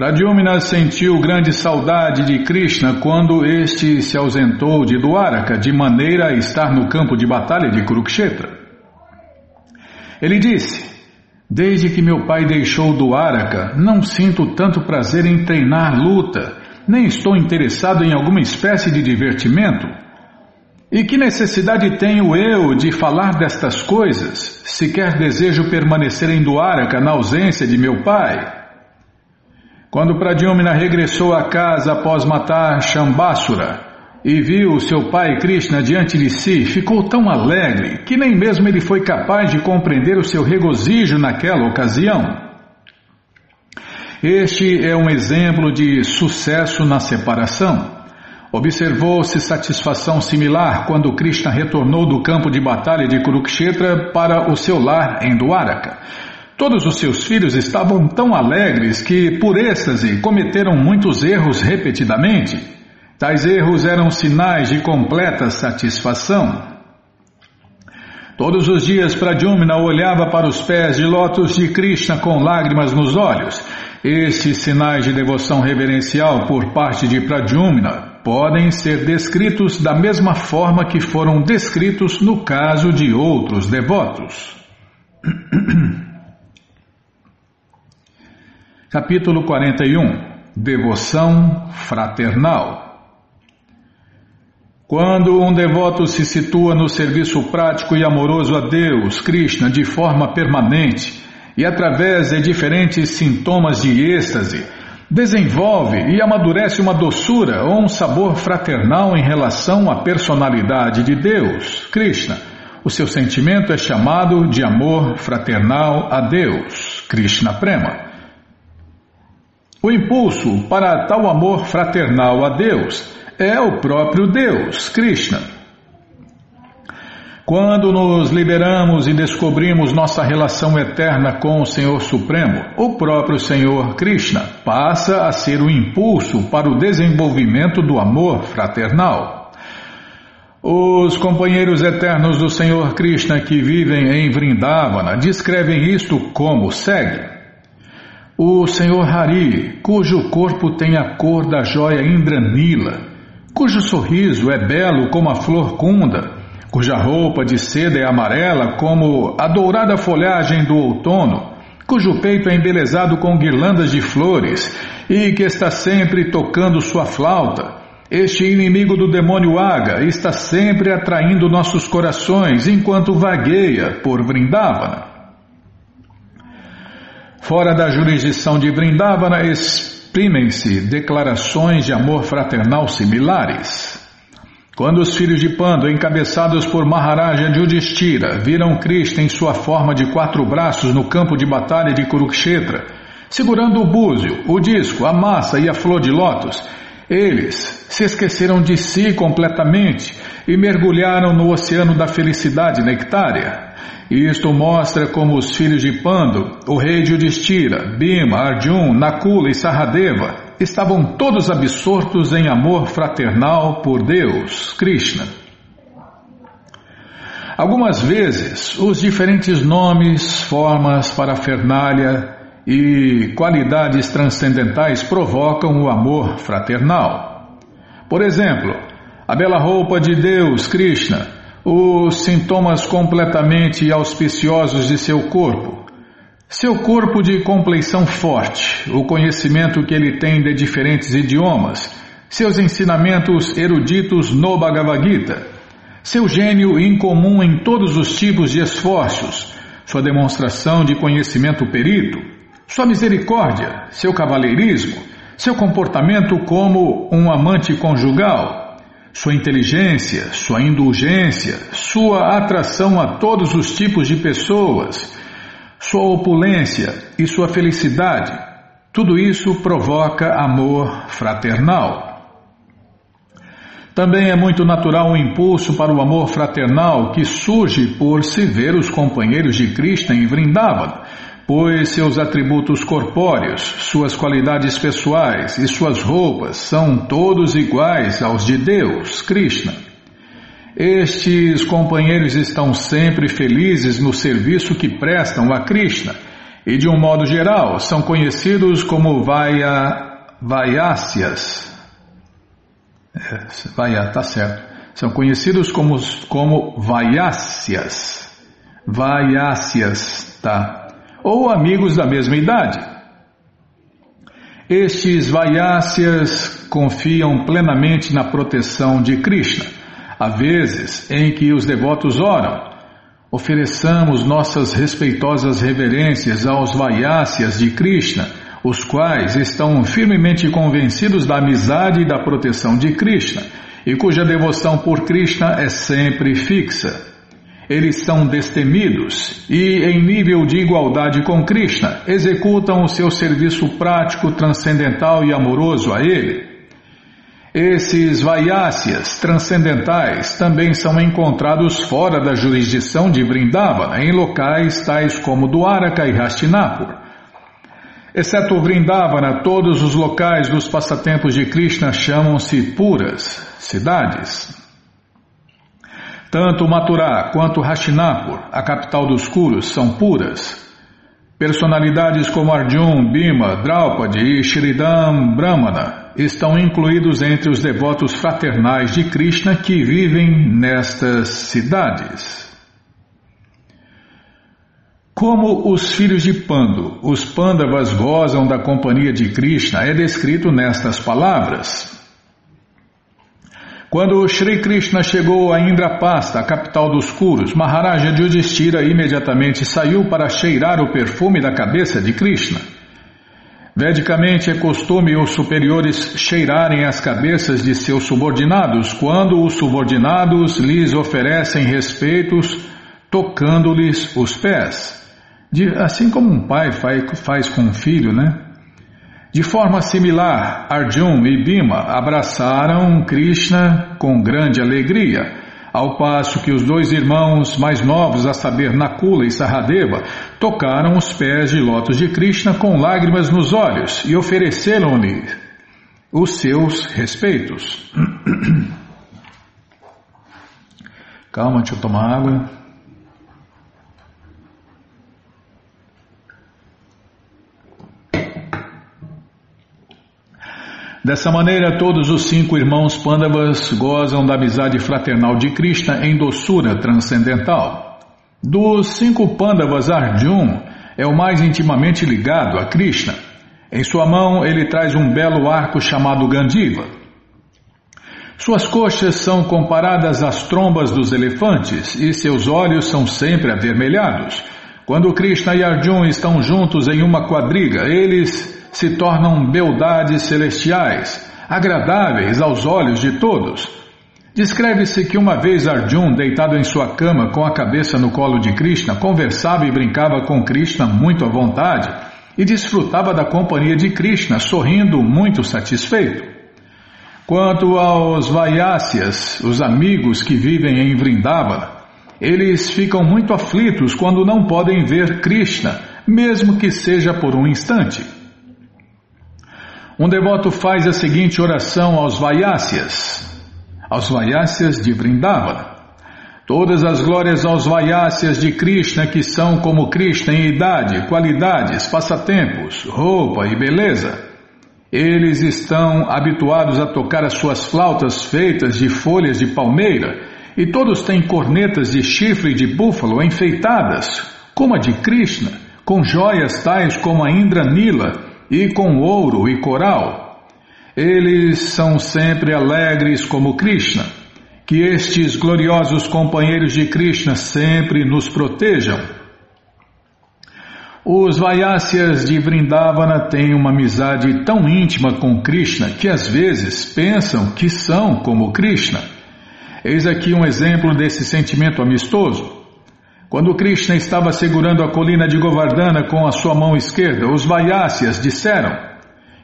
Pradyumna sentiu grande saudade de Krishna quando este se ausentou de Dwaraka de maneira a estar no campo de batalha de Kurukshetra. Ele disse: Desde que meu pai deixou Dwaraka, não sinto tanto prazer em treinar luta, nem estou interessado em alguma espécie de divertimento. E que necessidade tenho eu de falar destas coisas, sequer desejo permanecer em Duaraka na ausência de meu pai? Quando Pradyumna regressou à casa após matar Shambasura e viu seu pai Krishna diante de si, ficou tão alegre que nem mesmo ele foi capaz de compreender o seu regozijo naquela ocasião. Este é um exemplo de sucesso na separação. Observou-se satisfação similar quando Krishna retornou do campo de batalha de Kurukshetra para o seu lar em Dwaraka. Todos os seus filhos estavam tão alegres que, por êxtase, cometeram muitos erros repetidamente. Tais erros eram sinais de completa satisfação. Todos os dias Pradyumna olhava para os pés de lótus de Krishna com lágrimas nos olhos. Estes sinais de devoção reverencial por parte de Pradyumna podem ser descritos da mesma forma que foram descritos no caso de outros devotos. (clears throat) Capítulo 41 Devoção Fraternal Quando um devoto se situa no serviço prático e amoroso a Deus, Krishna, de forma permanente e através de diferentes sintomas de êxtase, desenvolve e amadurece uma doçura ou um sabor fraternal em relação à personalidade de Deus, Krishna. O seu sentimento é chamado de amor fraternal a Deus, Krishna Prema. O impulso para tal amor fraternal a Deus é o próprio Deus, Krishna. Quando nos liberamos e descobrimos nossa relação eterna com o Senhor Supremo, o próprio Senhor Krishna passa a ser o impulso para o desenvolvimento do amor fraternal. Os companheiros eternos do Senhor Krishna que vivem em Vrindavana descrevem isto como segue. O Senhor Hari, cujo corpo tem a cor da joia Indranila, cujo sorriso é belo como a flor kunda, cuja roupa de seda é amarela como a dourada folhagem do outono, cujo peito é embelezado com guirlandas de flores e que está sempre tocando sua flauta. Este inimigo do demônio Aga está sempre atraindo nossos corações enquanto vagueia por Vrindavana. Fora da jurisdição de Vrindavana exprimem-se declarações de amor fraternal similares. Quando os filhos de Pando, encabeçados por Maharaja Yudhishthira, viram Krishna em sua forma de quatro braços no campo de batalha de Kurukshetra, segurando o búzio, o disco, a massa e a flor de lótus, eles se esqueceram de si completamente e mergulharam no oceano da felicidade nectária. Isto mostra como os filhos de Pando, o rei Yudhishthira, Bhima, Arjun, Nakula e Saradeva estavam todos absortos em amor fraternal por Deus, Krishna. Algumas vezes, os diferentes nomes, formas, parafernália e qualidades transcendentais provocam o amor fraternal. Por exemplo, a bela roupa de Deus, Krishna, os sintomas completamente auspiciosos de seu corpo, seu corpo de compleição forte, o conhecimento que ele tem de diferentes idiomas, seus ensinamentos eruditos no Bhagavad Gita, seu gênio incomum em todos os tipos de esforços, sua demonstração de conhecimento perito, sua misericórdia, seu cavalheirismo, seu comportamento como um amante conjugal, sua inteligência, sua indulgência, sua atração a todos os tipos de pessoas, sua opulência e sua felicidade, tudo isso provoca amor fraternal. Também é muito natural o um impulso para o amor fraternal que surge por se ver os companheiros de Krishna em Vrindavan, pois seus atributos corpóreos, suas qualidades pessoais e suas roupas são todos iguais aos de Deus, Krishna. Estes companheiros estão sempre felizes no serviço que prestam a Krishna e, de um modo geral, são conhecidos como Vaya, Vayásias. É, tá certo. São conhecidos como, como Vayásias. Vayásias, tá? Ou amigos da mesma idade. Estes Vayásias confiam plenamente na proteção de Krishna. Há vezes em que os devotos oram, ofereçamos nossas respeitosas reverências aos Vayásias de Krishna, os quais estão firmemente convencidos da amizade e da proteção de Krishna, e cuja devoção por Krishna é sempre fixa. Eles são destemidos e, em nível de igualdade com Krishna, executam o seu serviço prático, transcendental e amoroso a ele. Esses Vayásias transcendentais também são encontrados fora da jurisdição de Vrindavana, em locais tais como Dwaraka e Hastinapur. Exceto Vrindavana, todos os locais dos passatempos de Krishna chamam-se puras, cidades. Tanto Mathura quanto Hastinapur, a capital dos Kurus, são puras. Personalidades como Arjun, Bhima, Draupadi e Shridam Brahmana estão incluídos entre os devotos fraternais de Krishna que vivem nestas cidades. Como os filhos de Pando, os Pandavas gozam da companhia de Krishna, é descrito nestas palavras. Quando Sri Krishna chegou a Indrapasta, a capital dos Kurus, Maharaja Yudhishthira imediatamente saiu para cheirar o perfume da cabeça de Krishna. Vedicamente é costume os superiores cheirarem as cabeças de seus subordinados quando os subordinados lhes oferecem respeitos tocando-lhes os pés. De, assim como um pai faz, faz com um filho, né? De forma similar, Arjun e Bhima abraçaram Krishna com grande alegria, ao passo que os dois irmãos mais novos, a saber, Nakula e Sahadeva, tocaram os pés de lótus de Krishna com lágrimas nos olhos e ofereceram-lhe os seus respeitos. (coughs) Calma, deixa eu tomar água. Dessa maneira, todos os cinco irmãos Pandavas gozam da amizade fraternal de Krishna em doçura transcendental. Dos cinco Pandavas, Arjun é o mais intimamente ligado a Krishna. Em sua mão, ele traz um belo arco chamado Gandiva. Suas coxas são comparadas às trombas dos elefantes e seus olhos são sempre avermelhados. Quando Krishna e Arjun estão juntos em uma quadriga, eles se tornam beldades celestiais, agradáveis aos olhos de todos. Descreve-se que uma vez Arjun, deitado em sua cama com a cabeça no colo de Krishna, conversava e brincava com Krishna muito à vontade e desfrutava da companhia de Krishna, sorrindo muito satisfeito. Quanto aos Vayásias, os amigos que vivem em Vrindavana, eles ficam muito aflitos quando não podem ver Krishna, mesmo que seja por um instante. Um devoto faz a seguinte oração aos Vayásias, aos Vayásias de Vrindavana. Todas as glórias aos Vayásias de Krishna que são como Krishna em idade, qualidades, passatempos, roupa e beleza. Eles estão habituados a tocar as suas flautas feitas de folhas de palmeira e todos têm cornetas de chifre de búfalo enfeitadas, como a de Krishna, com joias tais como a Indranila e com ouro e coral. Eles são sempre alegres como Krishna. Que estes gloriosos companheiros de Krishna sempre nos protejam. Os Vaiásias de Vrindavana têm uma amizade tão íntima com Krishna que às vezes pensam que são como Krishna. Eis aqui um exemplo desse sentimento amistoso. Quando Krishna estava segurando a colina de Govardhana com a sua mão esquerda, os Vaiásias disseram: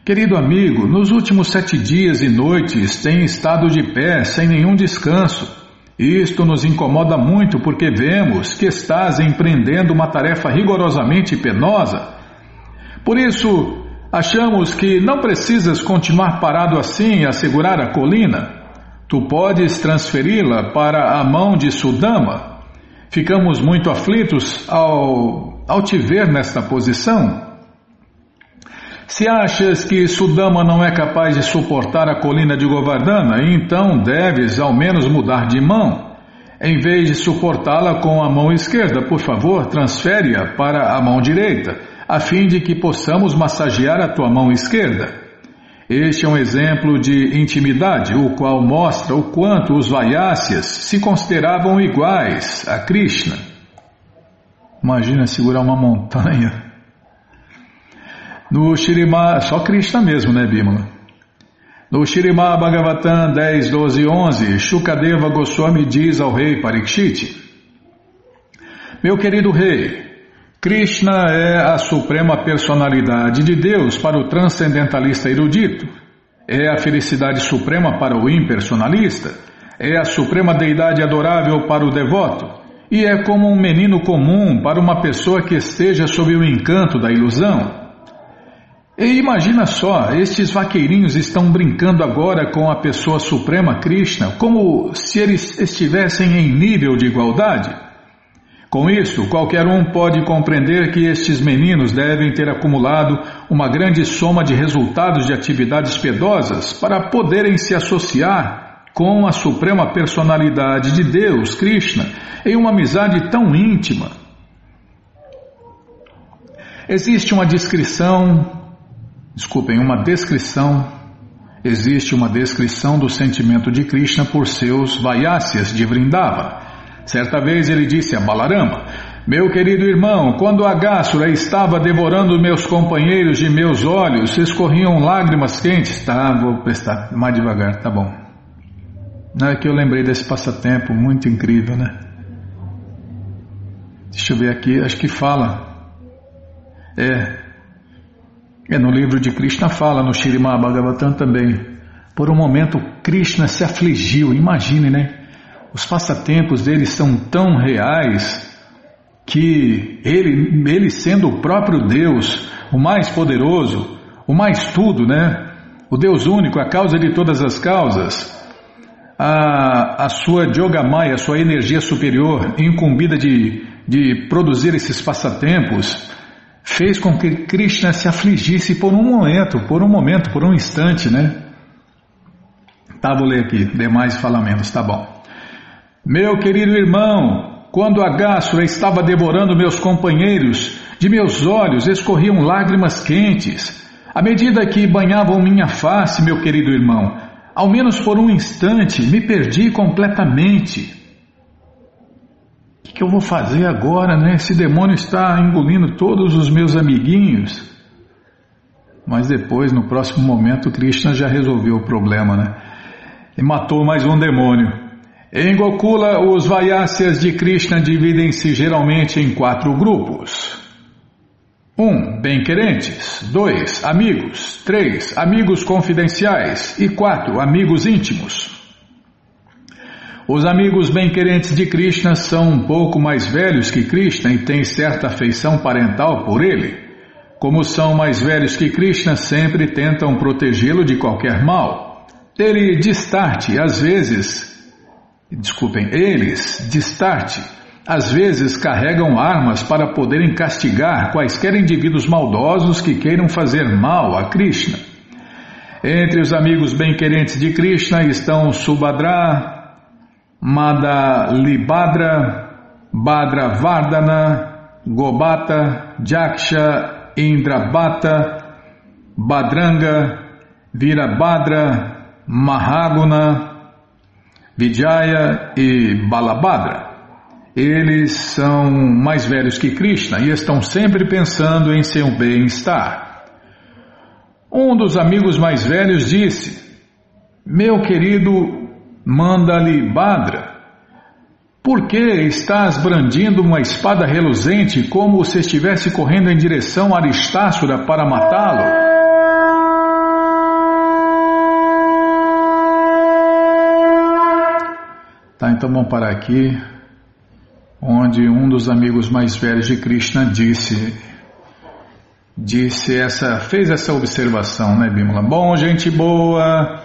Querido amigo, nos últimos sete dias e noites tem estado de pé sem nenhum descanso. Isto nos incomoda muito porque vemos que estás empreendendo uma tarefa rigorosamente penosa. Por isso, achamos que não precisas continuar parado assim a segurar a colina. Tu podes transferi-la para a mão de Sudama. Ficamos muito aflitos ao, ao te ver nesta posição. Se achas que Sudama não é capaz de suportar a colina de Govardhana, então deves ao menos mudar de mão. Em vez de suportá-la com a mão esquerda, por favor, transfere-a para a mão direita, a fim de que possamos massagear a tua mão esquerda. Este é um exemplo de intimidade, o qual mostra o quanto os Vaiásias se consideravam iguais a Krishna. Imagina segurar uma montanha. No Shirima, só Krishna mesmo, né, Bimala? No Shirima Bhagavatam 10, 12 e 11, Shukadeva Goswami diz ao rei Parikshit: Meu querido rei, Krishna é a suprema personalidade de Deus para o transcendentalista erudito, é a felicidade suprema para o impersonalista, é a suprema deidade adorável para o devoto, e é como um menino comum para uma pessoa que esteja sob o encanto da ilusão. E imagina só, estes vaqueirinhos estão brincando agora com a pessoa suprema Krishna, como se eles estivessem em nível de igualdade. Com isso, qualquer um pode compreender que estes meninos devem ter acumulado uma grande soma de resultados de atividades piedosas para poderem se associar com a suprema personalidade de Deus, Krishna, em uma amizade tão íntima. Existe uma descrição, desculpem, uma descrição, existe uma descrição do sentimento de Krishna por seus Vaiásias de Vrindava. Certa vez ele disse a Balarama: Meu querido irmão, quando a Gássura estava devorando meus companheiros de meus olhos, escorriam lágrimas quentes. Tá, vou prestar mais devagar, tá bom. Não é que eu lembrei desse passatempo muito incrível, né? Deixa eu ver aqui, acho que fala. É. É no livro de Krishna fala, no Shirimá Bhagavatam também. Por um momento, Krishna se afligiu, imagine, né? Os passatempos dele são tão reais que ele, ele sendo o próprio Deus, o mais poderoso, o mais tudo, né? O Deus único, a causa de todas as causas, a, a sua Yogamaya, a sua energia superior, incumbida de, de produzir esses passatempos, fez com que Krishna se afligisse por um momento, por um momento, por um instante, né? Tá, vou ler aqui, demais falamentos, tá bom. Meu querido irmão, quando a Gássura estava devorando meus companheiros, de meus olhos escorriam lágrimas quentes. À medida que banhavam minha face, meu querido irmão, ao menos por um instante, me perdi completamente. O que eu vou fazer agora, né? Esse demônio está engolindo todos os meus amiguinhos. Mas depois, no próximo momento, Krishna já resolveu o problema, né? E matou mais um demônio. Em Gokula, os Vaiásias de Krishna dividem-se geralmente em quatro grupos. 1. Um, bem-querentes. 2. Amigos. 3. Amigos confidenciais. E 4. Amigos íntimos. Os amigos bem-querentes de Krishna são um pouco mais velhos que Krishna e têm certa afeição parental por ele. Como são mais velhos que Krishna, sempre tentam protegê-lo de qualquer mal. Ele distarte, às vezes, desculpem, eles, distarte, às vezes carregam armas para poderem castigar quaisquer indivíduos maldosos que queiram fazer mal a Krishna. Entre os amigos bem-querentes de Krishna estão Subhadra, Madalibhadra, Badra Vardana, Gobata, Jaksha, Indrabata, Badranga, Virabhadra, Mahaguna, Vijaya e Balabhadra. Eles são mais velhos que Krishna e estão sempre pensando em seu bem-estar. Um dos amigos mais velhos disse: Meu querido Mandali Badra, por que estás brandindo uma espada reluzente como se estivesse correndo em direção a Aristássura para matá-lo? Tá, então vamos parar aqui onde um dos amigos mais velhos de Krishna disse disse essa fez essa observação, né, Bimala? Bom, gente boa,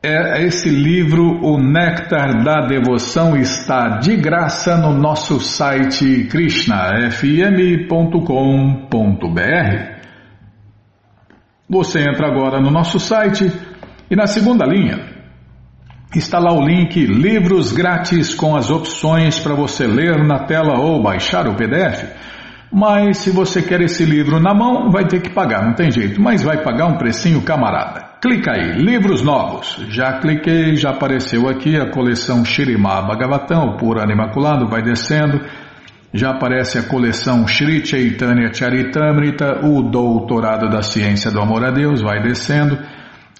é, esse livro, O Néctar da Devoção, está de graça no nosso site krishnafm.com.br. Você entra agora no nosso site e na segunda linha Está lá o link Livros Grátis com as opções para você ler na tela ou baixar o PDF. Mas se você quer esse livro na mão, vai ter que pagar, não tem jeito, mas vai pagar um precinho camarada. Clica aí, livros novos. Já cliquei, já apareceu aqui a coleção Shirimá Bhagavatam, o Pura Imaculado, vai descendo. Já aparece a coleção Shri Chaitanya Charitamrita, o Doutorado da Ciência do Amor a Deus, vai descendo.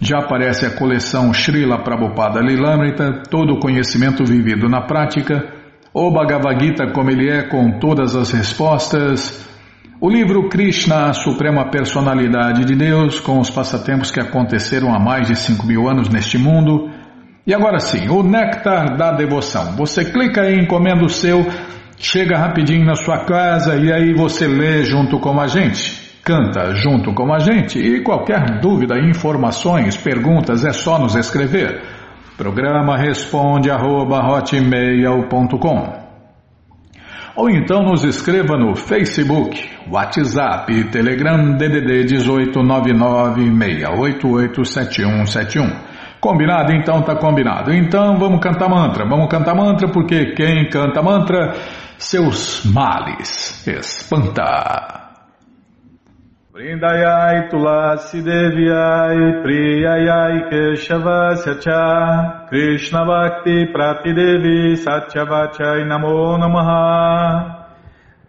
Já aparece a coleção Srila Prabhupada Lilamrita, todo o conhecimento vivido na prática, o Bhagavad Gita como ele é, com todas as respostas, o livro Krishna, a Suprema Personalidade de Deus, com os passatempos que aconteceram há mais de 5 mil anos neste mundo, e agora sim, o Néctar da Devoção. Você clica e encomenda o seu, chega rapidinho na sua casa e aí você lê junto com a gente canta junto com a gente e qualquer dúvida, informações, perguntas é só nos escrever. Programa responde arroba, ou então nos escreva no Facebook, WhatsApp, Telegram DDD 18996887171. Combinado? Então tá combinado. Então vamos cantar mantra. Vamos cantar mantra porque quem canta mantra seus males espanta. Vrindayai Tulasi Devyai Priyayai Keshavasya Cha Krishna Bhakti Pratidevi Satyavachai Namo Namaha.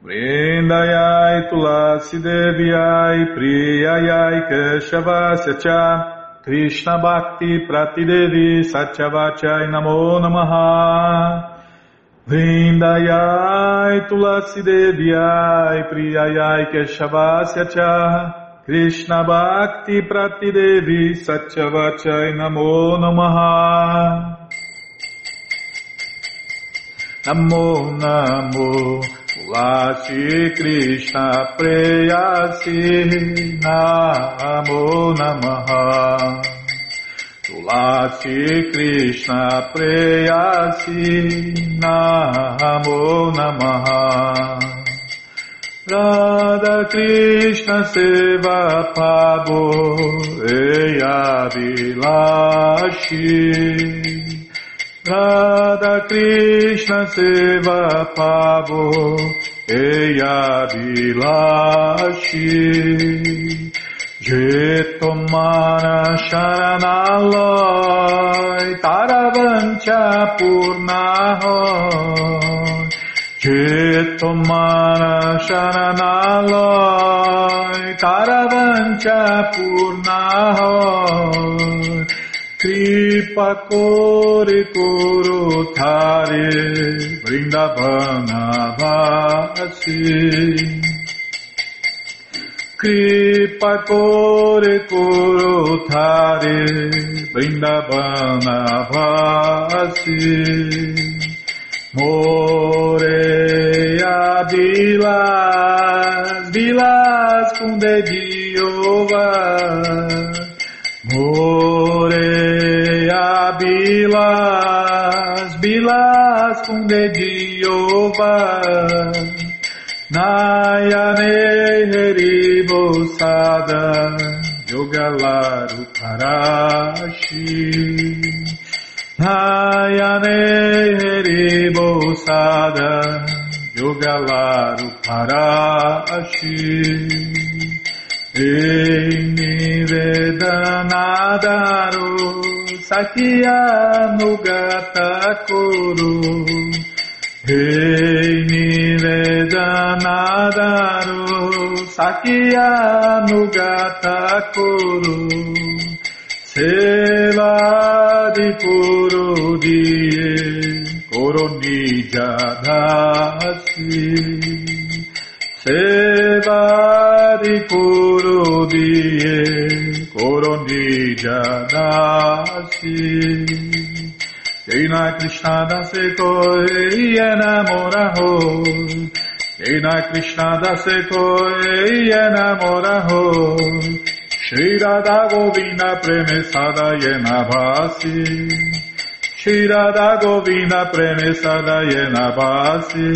Vrindayai Tulasi Devyai Priyayai Keshavasya Cha Krishna Bhakti Pratidevi Satyavachai Namo Namaha Vrindayai Tulasi Devyai Priyayai Keshavasya Cha. Krishna Bhakti Prati Devi Satyavachai Namo Namaha. Namo Namo Tulasi Krishna Preyasi. Namo Namaha Tulasi Krishna Preyasi Namo Namaha. Radha Krishna Seva Pabo Eya Vilashi Radha Krishna Seva Pabo Eya Vilashi Jetomana Sharanaloy Taravancha Purnahoy Jetomana Sharanaloy Taravancha Purnahoy Kripa Kore Koro Tare Vrindavana Vasi Kripa Kore Koro Thare Vrindavana Vasi. Moreia Vilas Vilas com dedinho Moreia Vilas Vilas com dedinho Nayane Heribo Sada Yogalaru Karashi Nayane Heribo Sada Yogalaru Karashi Eimi Vedanadaru Sakya Nugata Kuru Deini Vedanadaru Sakyanugata Kuru Sevadi Puru Die Koronijadasi. Sevadi Puru Die Koronijadasi. Jena Krishna Daseko Yana Moraho Jena Krishna Daseko Yana Moraho Shri Radha Govinda Preme Sada Yana Bhasi Shri Radha Govinda premessada Sada Yana Bhasi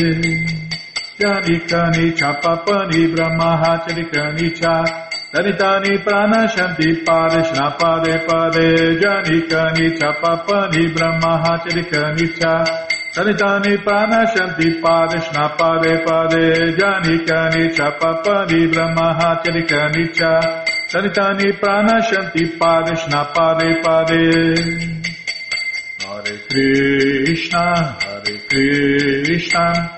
Janikani Chapapani Brahma Hachalikani Chapapani Danitani prana shanti parishna pare pare. Janikani cha papani brahmahacharikani cha. Danitani prana shanti parishna pare pare. Janikani cha papani brahmahacharikani cha. Danitani prana shanti parishna pare pare. Hare Krishna Hare Krishna.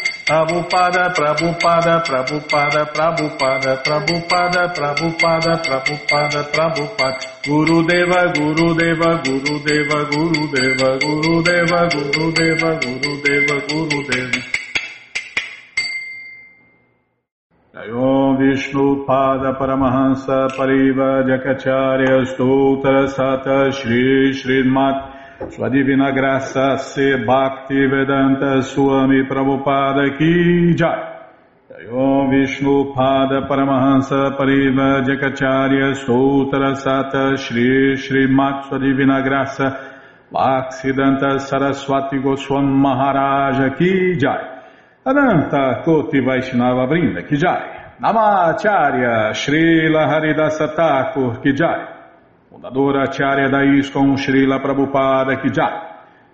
Prabhupada, Prabhupada, Prabhupada, Prabhupada, Prabhupada, Prabhupada, Prabhupada, Prabhupada, Guru Deva, Guru Deva, Guru Deva, Guru Deva, Guru Deva, Guru Deva, Guru Deva, Guru Deva. Om Vishnu Pada Paramahansa Pariva Jakacharya Stoutra Sata Shri Srimat sua Divina Graça Se Bhakti Vedanta Swami Prabhupada Ki Jai. Om Vishnu Pada Paramahansa Pariva Jakacharya Sutra Sata Shri Shri Sua Divina Graça. Bhaksidanta Saraswati Goswam Maharaja Ki Jai. Ananta Koti Vaishnava Brinda Ki Jai. Namacharya Srila Haridasa Thakur Ki Jai fundadora Acharya da ISKCON Srila Prabhupada Kijai,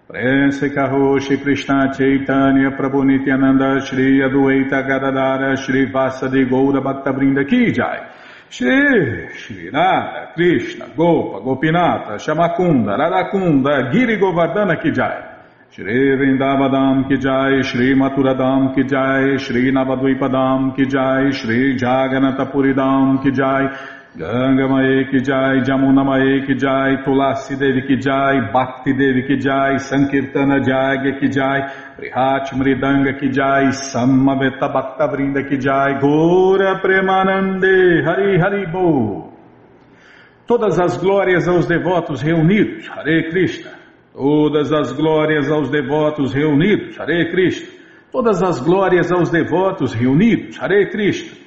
Prense Kaho Shri Krishna Chaitanya Prabhu Nityananda Shri Adueta Gadadara Shri Vasadi Goura Bhaktavrinda Ki Jai. Shri Shri Radha Krishna Gopa Gopinata Shamakunda Radakunda Giri Govardhana Ki Jai. Shri Vrindavadam Ki Jai Shri Maturadam Ki Jai Shri Navadvipadam Ki Jai Shri Jaganatapuridam Ki Jai Ganga Mae Ki Jai, Jamuna Mae Ki Jai, Tulasi Devi Ki Jai, Bhakti Devi Ki Jai, Sankirtana Jagya Ki Jai, Prihat Mridanga Ki Jai, Samaveta Bhakta Vrinda Ki Jai, Gora Premanande, Hari Hari Bo. Todas as glórias aos devotos reunidos, Hare Krishna. Todas as glórias aos devotos reunidos, Hare Krishna. Todas as glórias aos devotos reunidos, Hare Krishna.